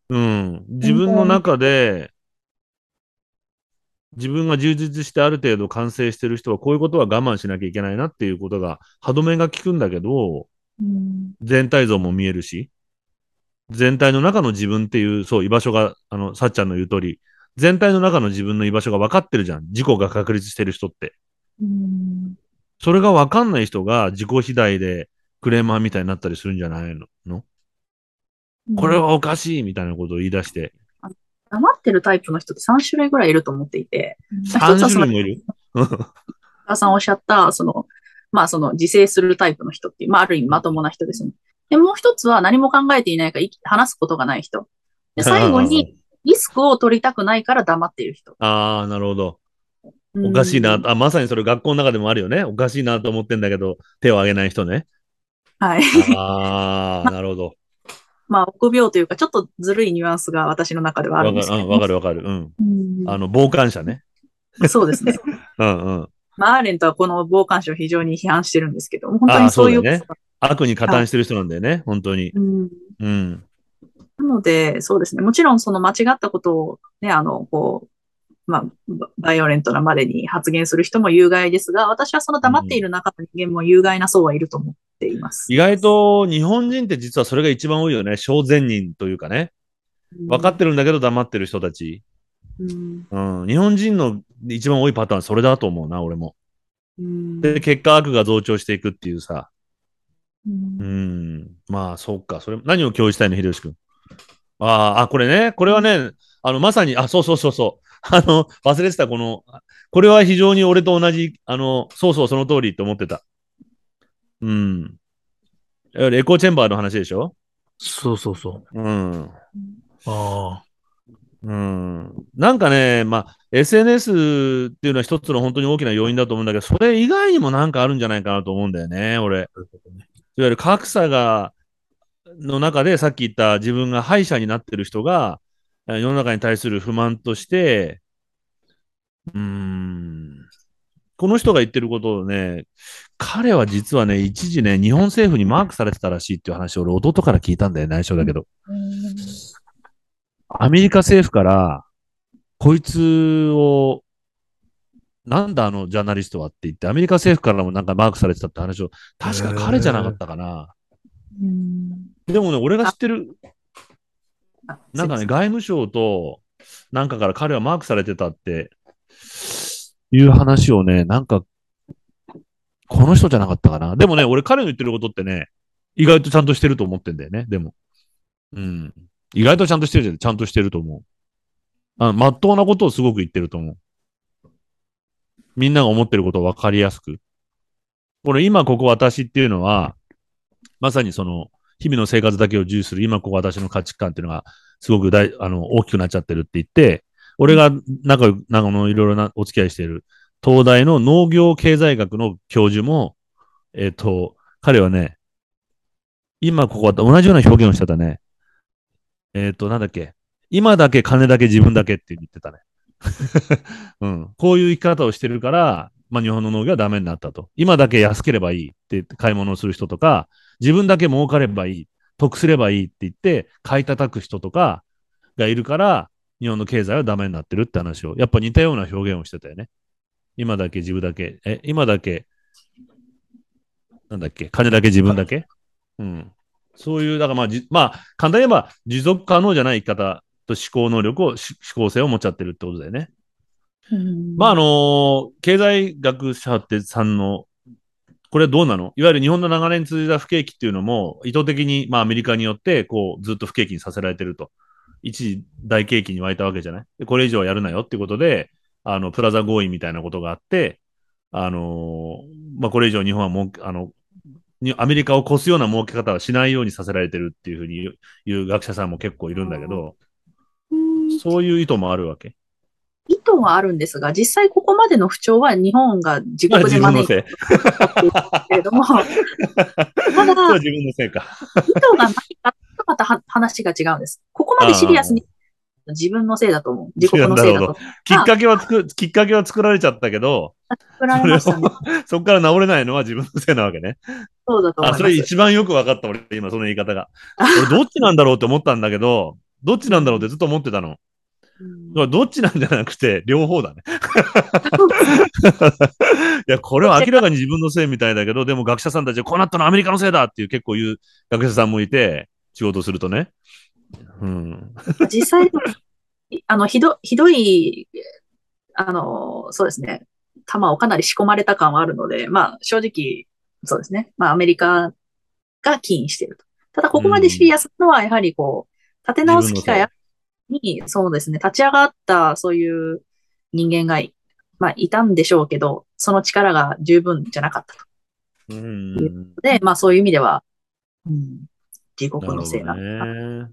うん。自分の中で、自分が充実してある程度完成してる人はこういうことは我慢しなきゃいけないなっていうことが歯止めが効くんだけど、うん。全体像も見えるし、全体の中の自分っていう、そう、居場所が、あの、さっちゃんの言う通り、全体の中の自分の居場所が分かってるじゃん。自己が確立してる人って。うん。それが分かんない人が自己肥大でクレーマーみたいになったりするんじゃないの？これはおかしいみたいなことを言い出して。黙ってるタイプの人って3種類ぐらいいると思っていて、うん3一つはその種類もいる？川さんおっしゃった、その、まあその自制するタイプの人っていう、まあある意味まともな人ですね。で、もう一つは何も考えていないか話すことがない人。で、最後にリスクを取りたくないから黙っている人。ああ、なるほど。おかしいな。うんあ、まさにそれ学校の中でもあるよね。おかしいなと思ってんだけど、手を挙げない人ね。はい。あ あ、なるほど。まあ臆病というか、ちょっとずるいニュアンスが私の中ではあるんですけど、うんわかるわかる。うん。うんあの、傍観者ね。そうですね。う んうん。まあ、アーレントはこの傍観者を非常に批判してるんですけど、本当にそういうね悪に加担してる人なんだよね。本当に。うんうん。なので、そうですね。もちろんその間違ったことをね、あの、こう、まあ、ババイオレントなまでに発言する人も有害ですが、私はその黙っている中の人間も有害な層はいると思っています。意外と日本人って実はそれが一番多いよね。小善人というかね。分かってるんだけど黙ってる人たち。うんうん。日本人の一番多いパターンそれだと思うな、俺も。うんで、結果悪が増長していくっていうさ。うんうん。まあ、そうか。それ、何を共有したいの、秀吉君？あーあ、これね。これはね、あの、まさに、あ、そうそうそうそう。あの、忘れてた、この、これは非常に俺と同じ、あの、そうそう、その通りって思ってた。うん。エコーチェンバーの話でしょ？そうそうそう。うん。ああ。うん。なんかね、まあ、SNS っていうのは一つの本当に大きな要因だと思うんだけど、それ以外にもなんかあるんじゃないかなと思うんだよね、俺。いわゆる格差が、の中でさっき言った自分が敗者になってる人が、世の中に対する不満として、うん、この人が言ってることをね、彼は実はね、一時ね、日本政府にマークされてたらしいっていう話を俺弟から聞いたんだよ、内緒だけど。アメリカ政府から、こいつを、なんだあのジャーナリストはって言って、アメリカ政府からもなんかマークされてたって話を、確か彼じゃなかったかな。うんでもね、俺が知ってる、あなんかね、外務省と、なんかから彼はマークされてたって、いう話をね、なんか、この人じゃなかったかな。でもね、俺彼の言ってることってね、意外とちゃんとしてると思ってんだよね、でも。うん。意外とちゃんとしてるじゃん。ちゃんとしてると思う。あの、まっとうなことをすごく言ってると思う。みんなが思ってることを分かりやすく。これ今ここ私っていうのは、まさにその、日々の生活だけを重視する今ここ私の価値観っていうのがすごく大、あの、大きくなっちゃってるって言って、俺が仲良く、なんかのいろいろなお付き合いしている東大の農業経済学の教授も、えっ、と、彼はね、今ここは同じような表現をしてたね。えっ、と、なんだっけ。今だけ金だけ自分だけって言ってたね。うん。こういう生き方をしてるから、まあ日本の農業はダメになったと。今だけ安ければいいって言って買い物をする人とか、自分だけ儲かればいい、得すればいいって言って買い叩く人とかがいるから、日本の経済はダメになってるって話を、やっぱ似たような表現をしてたよね。今だけ自分だけ、え、今だけ、なんだっけ、金だけ自分だけ？うん。そういう、だからまあ、じまあ、簡単に言えば、持続可能じゃない生き方と思考能力を、し思考性を持っちゃってるってことだよね。うんまあ、あのー経済学者ってさんの、これはどうなの？いわゆる日本の長年続いた不景気っていうのも、意図的に、まあ、アメリカによって、こう、ずっと不景気にさせられてると。一時大景気に湧いたわけじゃない？でこれ以上はやるなよっていうことで、あの、プラザ合意みたいなことがあって、あのーまあ、これ以上日本はもう、あの、にアメリカを越すような儲け方はしないようにさせられてるっていうふうに言う学者さんも結構いるんだけど、そういう意図もあるわけ。意図はあるんですが、実際ここまでの不調は日本が自国で招いてせい。るけれども、ただ、自分のせいか。意図が何かとまたは話が違うんです。ここまでシリアスに自分のせいだと思う。自国のせいだと。きっかけはつく、きっかけは作られちゃったけど、作られましたね。そこから治れないのは自分のせいなわけね。そうだと思いあ、ます。それ一番よく分かった、俺、今その言い方が。俺、どっちなんだろうって思ったんだけど、どっちなんだろうってずっと思ってたの。うんどっちなんじゃなくて、両方だね。いや、これは明らかに自分のせいみたいだけど、でも学者さんたちはこうなったのはアメリカのせいだっていう結構言う学者さんもいて、仕事するとね。うん。実際、あの、ひど、ひどい、あの、そうですね、弾をかなり仕込まれた感はあるので、まあ、正直、そうですね、まあ、アメリカが起因していると。ただ、ここまでシリアスなのは、やはりこう、立て直す機会に、そうですね、立ち上がった、そういう人間がい、まあ、いたんでしょうけど、その力が十分じゃなかったと。うん。で、まあ、そういう意味では、うん、自国のせいなどのかね。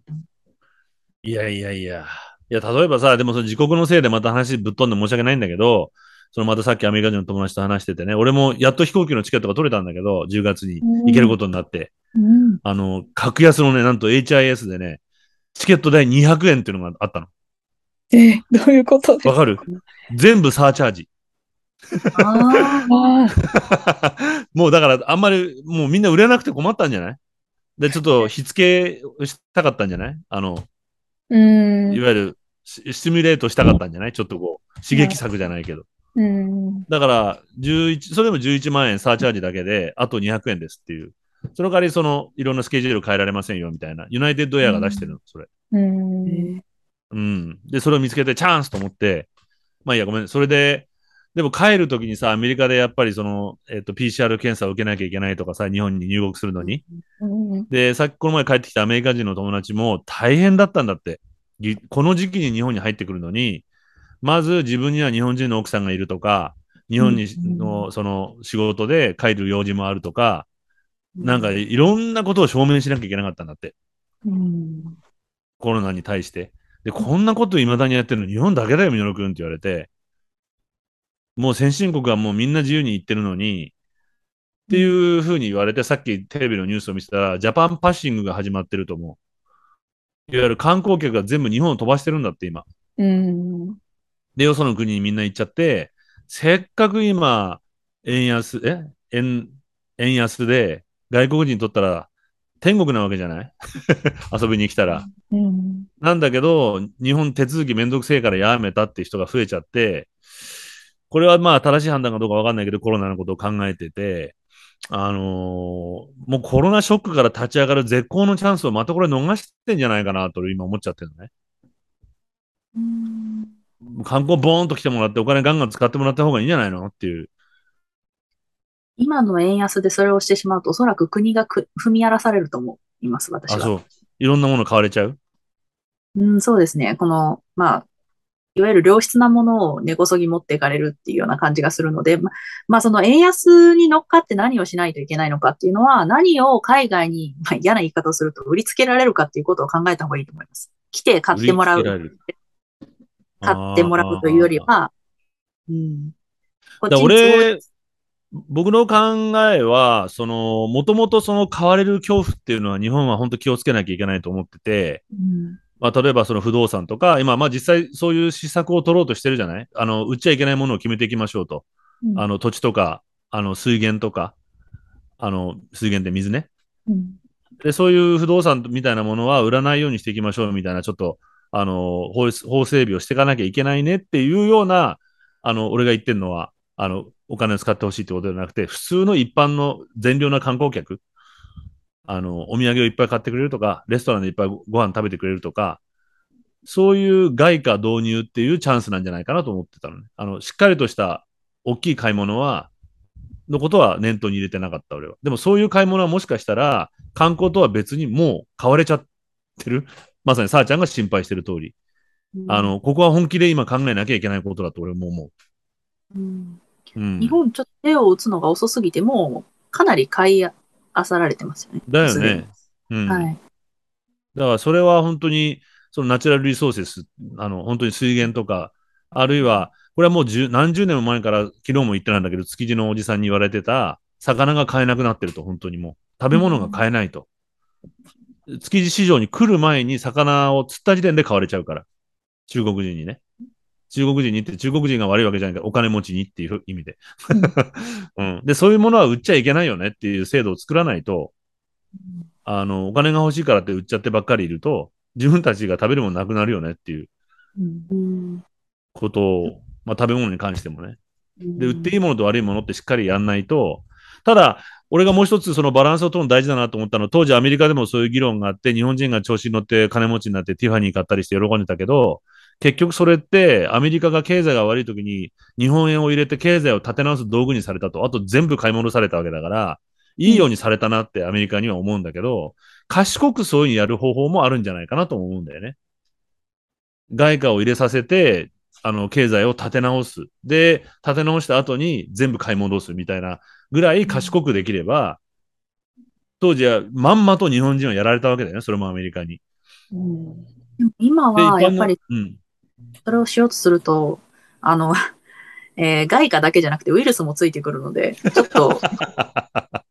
いやいやいや。いや、例えばさ、でもその自国のせいでまた話ぶっ飛んで申し訳ないんだけど、そのまたさっきアメリカ人の友達と話しててね、俺もやっと飛行機のチケットが取れたんだけど、10月に行けることになって、うん。あの、格安のね、なんと HIS でね、チケット代200円っていうのがあったの。え、どういうことわかる？全部サーチャージ。ああ もうだからあんまり、もうみんな売れなくて困ったんじゃない？で、ちょっと火付けしたかったんじゃない？あの、ーうんい。わゆるシシミュレートしたかったんじゃない？ちょっとこう、刺激策じゃないけど。うん。だから、11、それでも11万円サーチャージだけで、あと200円ですっていう。その代わり、その、いろんなスケジュール変えられませんよ、みたいな。ユナイテッドエアが出してるの、それ。うん。うん。で、それを見つけて、チャンスと思って、まあいいや、ごめん。それで、でも帰るときにさ、アメリカでやっぱりその、えっ、と、PCR 検査を受けなきゃいけないとかさ、日本に入国するのに。うん。で、さっきこの前帰ってきたアメリカ人の友達も大変だったんだって。ぎこの時期に日本に入ってくるのに、まず自分には日本人の奥さんがいるとか、日本にうんのその仕事で帰る用事もあるとか、ーなんかいろんなことを証明しなきゃいけなかったんだって。うん。コロナに対して。で、こんなこと未だにやってるの日本だけだよ、ミノル君って言われて。もう先進国はもうみんな自由に行ってるのに、っていうふうに言われて、さっきテレビのニュースを見てたら、ジャパンパッシングが始まってると思う。いわゆる観光客が全部日本を飛ばしてるんだって、今。うん。で、よその国にみんな行っちゃって、せっかく今、円安、え？円、円安で、外国人にとったら天国なわけじゃない？遊びに来たら。うん。なんだけど、日本手続きめんどくせえからやめたって人が増えちゃって、これはまあ正しい判断かどうかわかんないけど、コロナのことを考えてて、あのーもうコロナショックから立ち上がる絶好のチャンスをまたこれ逃してんじゃないかなと今思っちゃってるのね。観光ボーンと来てもらってお金ガンガン使ってもらった方がいいんじゃないの？っていう。今の円安でそれをしてしまうと、おそらく国がく踏み荒らされると思います、私あ、は。そう。いろんなもの買われちゃう？うん、そうですね。この、まあ、いわゆる良質なものを根こそぎ持っていかれるっていうような感じがするので、ま、まあその円安に乗っかって何をしないといけないのかっていうのは、何を海外に、まあ、嫌な言い方をすると売りつけられるかっていうことを考えた方がいいと思います。来て買ってもらう。買ってもらうというよりは、うん。こっだちに僕の考えは、その、もともとその買われる恐怖っていうのは日本は本当気をつけなきゃいけないと思ってて、うんまあ、例えばその不動産とか、今、まあ実際そういう施策を取ろうとしてるじゃない？あの、売っちゃいけないものを決めていきましょうと。うんあの、土地とか、あの、水源とか、あの、水源って水ね。うんで、そういう不動産みたいなものは売らないようにしていきましょうみたいな、ちょっと、あの、法律法整備をしていかなきゃいけないねっていうような、あの、俺が言ってるのは、あの、お金を使ってほしいってことじゃなくて、普通の一般の善良な観光客、あの、お土産をいっぱい買ってくれるとか、レストランでいっぱいごご飯食べてくれるとか、そういう外貨導入っていうチャンスなんじゃないかなと思ってたのね。あの、しっかりとした大きい買い物は、のことは念頭に入れてなかった俺は。でもそういう買い物はもしかしたら、観光とは別にもう買われちゃってる。まさにさあちゃんが心配してる通り。あ、の、ここは本気で今考えなきゃいけないことだと俺も思うんう。うん。日本ちょっと手を打つのが遅すぎて、もうかなり買いあさられてますよね。だよね。うん。はい。だからそれは本当に、そのナチュラルリソーセス、あの、本当に水源とか、あるいは、これはもう十何十年も前から、昨日も言ってないんだけど、築地のおじさんに言われてた、魚が買えなくなってると、本当にもう。食べ物が買えないと。築地市場に来る前に魚を釣った時点で買われちゃうから。中国人にね。中国人にって中国人が悪いわけじゃないけど、お金持ちにっていう意味で。うん。で、そういうものは売っちゃいけないよねっていう制度を作らないと、あの、お金が欲しいからって売っちゃってばっかりいると、自分たちが食べるものなくなるよねっていううんことを、まあ食べ物に関してもね。で、売っていいものと悪いものってしっかりやんないと、ただ、俺がもう一つそのバランスを取るの大事だなと思ったのは、当時アメリカでもそういう議論があって、日本人が調子に乗って金持ちになってティファニー買ったりして喜んでたけど、結局それってアメリカが経済が悪い時に日本円を入れて経済を立て直す道具にされたと、あと全部買い戻されたわけだから、いいようにされたなってアメリカには思うんだけど、賢くそういうふうにやる方法もあるんじゃないかなと思うんだよね。外貨を入れさせて、あの、経済を立て直す。で、立て直した後に全部買い戻すみたいなぐらい賢くできれば、当時はまんまと日本人はやられたわけだよね、それもアメリカに。うんでも今で、は、やっぱり、うん。それをしようとすると、あの、えー外貨だけじゃなくてウイルスもついてくるので、ちょっと、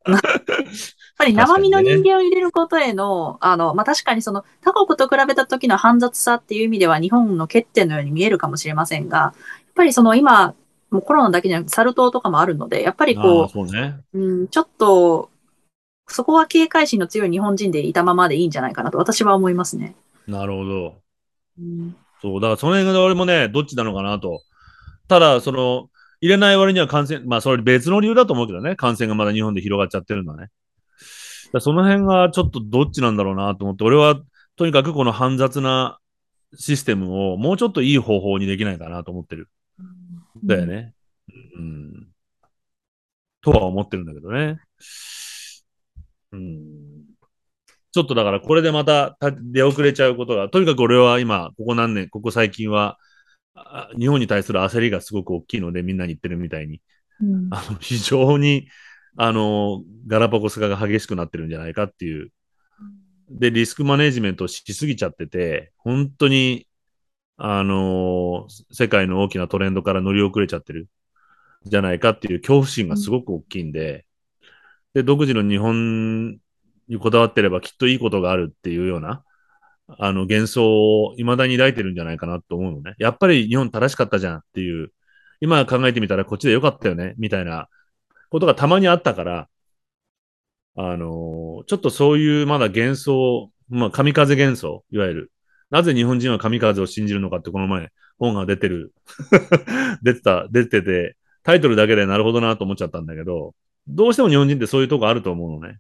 やっぱり生身の人間を入れることへの、あの、まあ、確かにその他国と比べた時の煩雑さっていう意味では日本の欠点のように見えるかもしれませんが、やっぱりその今、もうコロナだけじゃなくてサル痘とかもあるので、やっぱりこそうね。う、うん、ちょっと、そこは警戒心の強い日本人でいたままでいいんじゃないかなと私は思いますね。なるほど。うんそう、だからその辺が俺もね、どっちなのかなと。ただ、その、入れない割には感染、まあそれ別の理由だと思うけどね、感染がまだ日本で広がっちゃってるのはね。だその辺がちょっとどっちなんだろうなと思って、俺はとにかくこの煩雑なシステムをもうちょっといい方法にできないかなと思ってる。だよね。うん。とは思ってるんだけどね。うん。ちょっとだからこれでまたた出遅れちゃうことが、とにかく俺は今、ここ何年、ここ最近は、あ日本に対する焦りがすごく大きいので、みんなに言ってるみたいに、うん。あの、非常に、あの、ガラパゴス化が激しくなってるんじゃないかっていう。で、リスクマネジメントをしすぎちゃってて、本当に、あの、世界の大きなトレンドから乗り遅れちゃってる。んじゃないかっていう恐怖心がすごく大きいんで、で、独自の日本にこだわってればきっといいことがあるっていうような、あの、幻想を未だに抱いてるんじゃないかなと思うのね。やっぱり日本正しかったじゃんっていう、今考えてみたらこっちでよかったよね、みたいなことがたまにあったから、あのちょっとそういうまだ幻想、まあ、神風幻想、いわゆる。なぜ日本人は神風を信じるのかってこの前本が出てる、出てた、出てて、タイトルだけでなるほどなと思っちゃったんだけど、どうしても日本人ってそういうとこあると思うのね。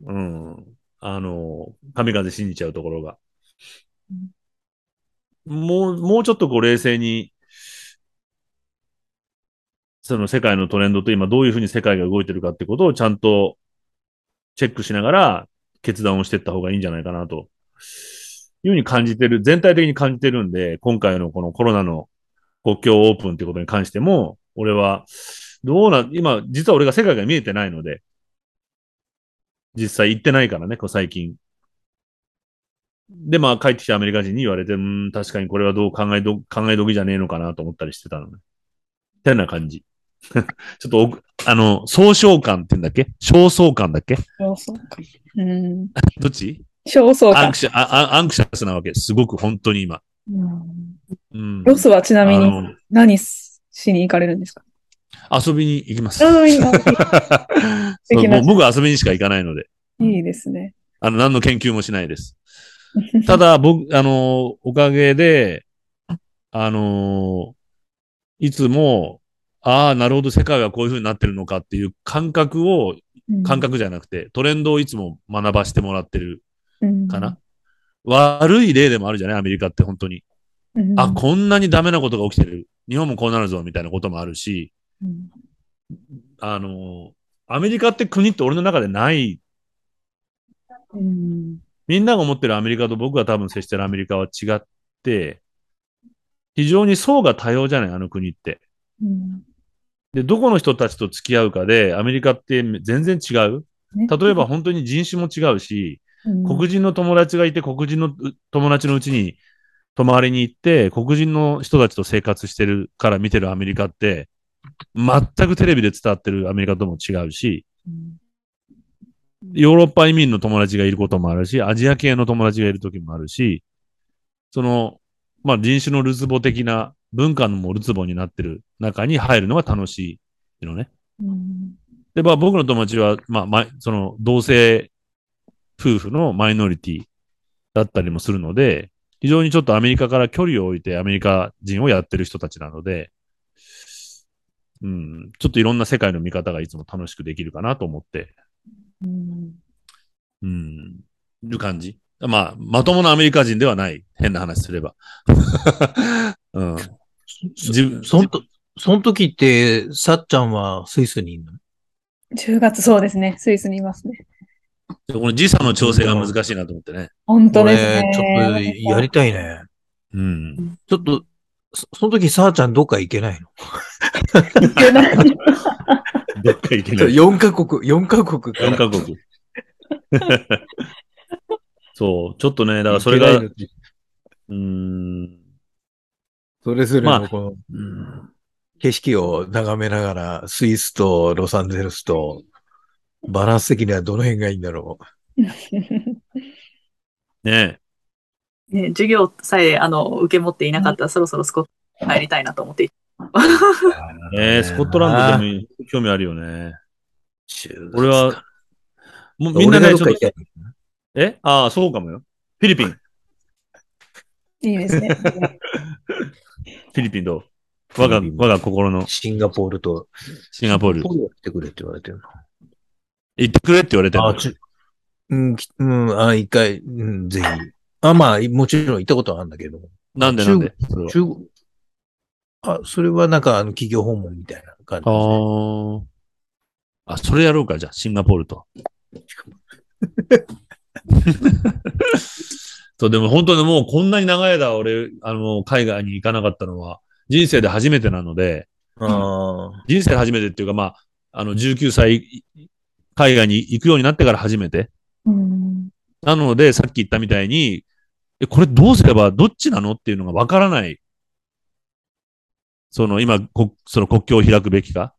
うん。あの、神風信じちゃうところが。もう、もうちょっとこう冷静に、その世界のトレンドと今どういうふうに世界が動いてるかってことをちゃんとチェックしながら決断をしていった方がいいんじゃないかなというふうに感じてる、全体的に感じてるんで、今回のこのコロナの国境オープンってことに関しても、俺は、どうな、今、実は俺が世界が見えてないので、実際行ってないからね、こう最近。で、まあ帰ってきたアメリカ人に言われて、うん、確かにこれはどう考えど、考え時じゃねえのかなと思ったりしてたのね。ってな感じ。ちょっと奥、あの、総称感って言うんだっけ？焦燥感だっけ？焦燥感。うん。どっち？焦燥感 anx。シャ、ああ anxious なわけ。すごく本当に今。うんうん。ロスはちなみに何しに行かれるんですか？遊びに行きます。遊びにそうもう僕は遊びにしか行かないので、いいですね。あの、何の研究もしないです。ただ、僕、あの、おかげで、あの、いつも、ああ、なるほど、世界はこういう風になってるのかっていう感覚を、感覚じゃなくて、トレンドをいつも学ばしてもらってるうんかな。悪い例でもあるじゃない？アメリカって本当に。うんあ、こんなにダメなことが起きてる。日本もこうなるぞ、みたいなこともあるし、うんあの、アメリカって国って俺の中でない。うんみんなが思ってるアメリカと僕が多分接してるアメリカは違って、非常に層が多様じゃないあの国って。うんで、どこの人たちと付き合うかで、アメリカって全然違う。ね例えば本当に人種も違うし、黒人の友達がいて、黒人のう友達のうちに泊まりに行って、黒人の人たちと生活してるから見てるアメリカって、全くテレビで伝わってるアメリカとも違うし、ヨーロッパ移民の友達がいることもあるし、アジア系の友達がいる時もあるし、その、まあ人種のるつぼ的な文化のもるつぼになってる中に入るのが楽しいのね。うんで、まあ僕の友達は、まあ、ま、その同性夫婦のマイノリティだったりもするので、非常にちょっとアメリカから距離を置いてアメリカ人をやってる人たちなので、うん、ちょっといろんな世界の見方がいつも楽しくできるかなと思って、うんうん、いる感じ。まあ、まともなアメリカ人ではない。変な話すれば。うん。自分、そんと、その時って、さっちゃんはスイスにいるの？10月そうですね。スイスにいますね。この時差の調整が難しいなと思ってね。本当ですね。ちょっとやりたいね。うん。ちょっと、そその時さあちゃんどっか行けないの？いけない。どっか行けない。?4 カ国、4カ国か4ら。カ国。そう、ちょっとね、だからそれが、うん、それぞれまあのこの、うん景色を眺めながら、スイスとロサンゼルスと、バランス的にはどの辺がいいんだろねね、授業さえ、あの、受け持っていなかったら、そろそろスコット入りたいなと思ってい。えー、スコットランドでも興味あるよね。俺は、もうみんなね、ちょっと、え？ああ、そうかもよ。フィリピン。フいいですね。ィリピンどう？我が、我が心のシンガポールと、シンガポールシン。ガポールは来てくれって言われてるの。行ってくれって言われてるあ、ち、うん、きうん、あ、一回、うん、ぜひ。あ、まあ、もちろん行ったことはあるんだけど。なんでなんで？それは中国、あ、それはなんか、あの、企業訪問みたいな感じですね、ああ。あ、それやろうか、じゃあ、シンガポールと。そう、でも本当にもうこんなに長い間俺、あの、海外に行かなかったのは、人生で初めてなので。人生で初めてっていうか、まあ、あの、19歳、海外に行くようになってから初めて。うんなので、さっき言ったみたいに、え、これどうすればどっちなのっていうのがわからない。その、今、こその国境を開くべきか？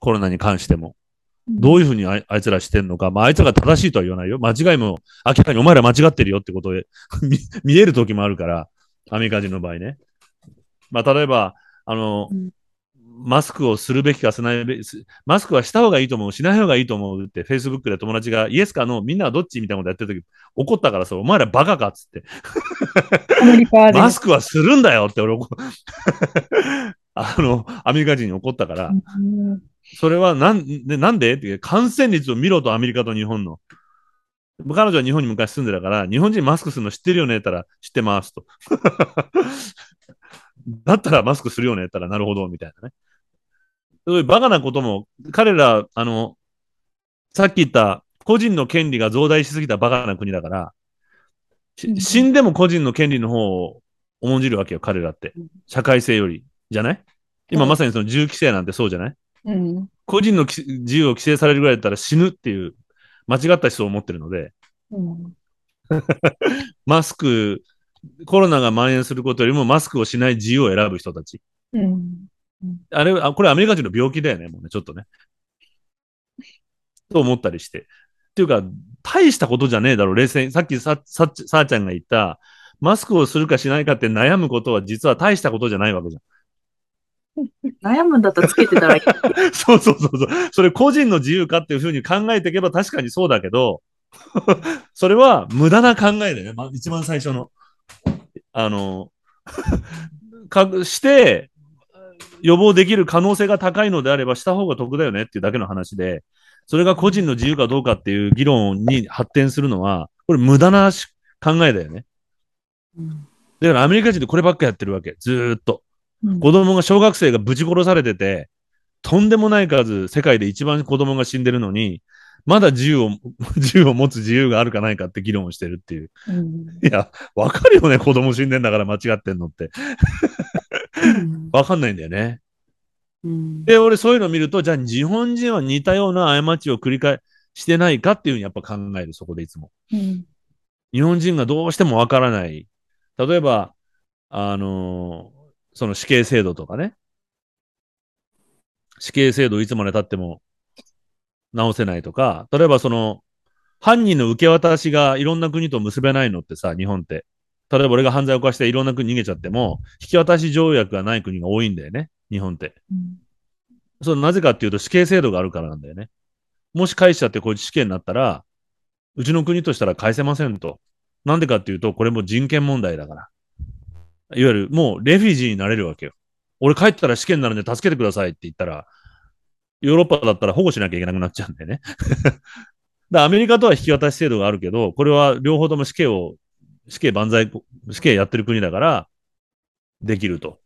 コロナに関しても。どういうふうにあいつらしてんのか？まあ、あいつらが正しいとは言わないよ。間違いも、明らかにお前ら間違ってるよってことで 見見える時もあるから、アメリカ人の場合ね。まあ、例えば、あの、うんマスクをするべきかしないべき、マスクはした方がいいと思う、しない方がいいと思うって、Facebook で友達がイエスかノー、みんなはどっちみたいなことやってる時怒ったからさ、お前らバカかっつって。アメリカで。マスクはするんだよって俺怒、あの、アメリカ人に怒ったから、うんそれはなんで、なんでって感染率を見ろとアメリカと日本の。彼女は日本に昔住んでたから、日本人マスクするの知ってるよねって言ったら、知ってますと。だったらマスクするよねって言ったら、なるほど、みたいなね。そういうバカなことも、彼ら、あの、さっき言った、個人の権利が増大しすぎたバカな国だから、死んでも個人の権利の方を重んじるわけよ、彼らって。社会性より。じゃない？今はいまさにその銃規制なんてそうじゃない？うん。個人のき自由を規制されるぐらいだったら死ぬっていう間違った思想を持ってるので、うん。マスク、コロナが蔓延することよりもマスクをしない自由を選ぶ人たち。うんあれ、あこれアメリカ人の病気だよね、もうね、ちょっとね。と思ったりして。っていうか、大したことじゃねえだろ、冷静に。さっきさ、さ、さあちゃんが言った、マスクをするかしないかって悩むことは実は大したことじゃないわけじゃん。悩むんだったらつけてたらいい。そうそうそうそう。それ個人の自由かっていうふうに考えていけば確かにそうだけど、それは無駄な考えだよね。まあ、一番最初の。あの、かして、予防できる可能性が高いのであればした方が得だよねっていうだけの話で、それが個人の自由かどうかっていう議論に発展するのは、これ無駄なし考えだよね。だからアメリカ人ってこればっかやってるわけ。ずーっと。うん子供が、小学生がぶち殺されてて、とんでもない数、世界で一番子供が死んでるのに、まだ自由を、自由を持つ自由があるかないかって議論をしてるっていう。うんいや、わかるよね、子供死んでんだから間違ってんのって。わかんないんだよね。うんで、俺そういうのを見ると、じゃあ日本人は似たような過ちを繰り返してないかっていうふうにやっぱ考える、そこでいつも。うん日本人がどうしてもわからない。例えば、あのーその死刑制度とかね。死刑制度いつまで経っても直せないとか、例えばその、犯人の受け渡しがいろんな国と結べないのってさ、日本って。例えば俺が犯罪を犯していろんな国逃げちゃっても、引き渡し条約がない国が多いんだよね、日本って。うんそれなぜかっていうと死刑制度があるからなんだよね。もし返しちゃってこいつ死刑になったら、うちの国としたら返せませんと。なんでかっていうと、これも人権問題だから。いわゆるもうレフィジーになれるわけよ。俺帰ったら死刑になるんで助けてくださいって言ったら、ヨーロッパだったら保護しなきゃいけなくなっちゃうんだよね。だアメリカとは引き渡し制度があるけど、これは両方とも死刑を、死刑万歳、死刑やってる国だから、できると。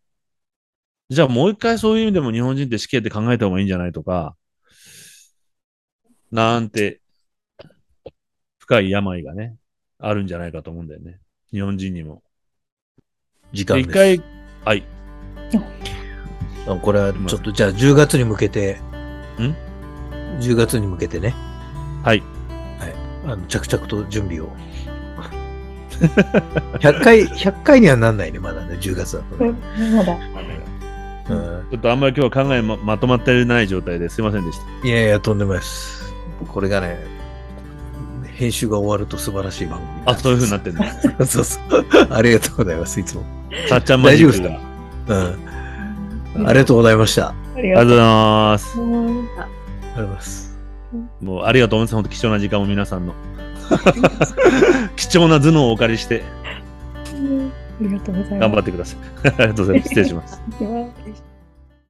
じゃあもう一回そういう意味でも日本人って死刑って考えた方がいいんじゃないとか、なんて、深い病がね、あるんじゃないかと思うんだよね。日本人にも。で、時間です。一回、はい。あこれはちょっと、じゃあ10月に向けて、ん ?10 月に向けてね、はい。あの着々と準備を。100回、100回にはなんないね、まだね、10月だとね。まだ。うんちょっとあんまり今日は考えままとまってない状態ですいませんでした。いやいや、とんでもないです。これがね、編集が終わると素晴らしい番組。あ、そういう風になってんだ。そうそう。ありがとうございます、いつも。さっちゃんマジックが。大丈うん。ありがとうございました。あありがとうございます。ございます。りがとうございます。もうありがとうございます。本当貴重な時間を皆さんの。貴重な頭脳をお借りしてありがとうございます。頑張ってください。ありがとうございます。失礼します。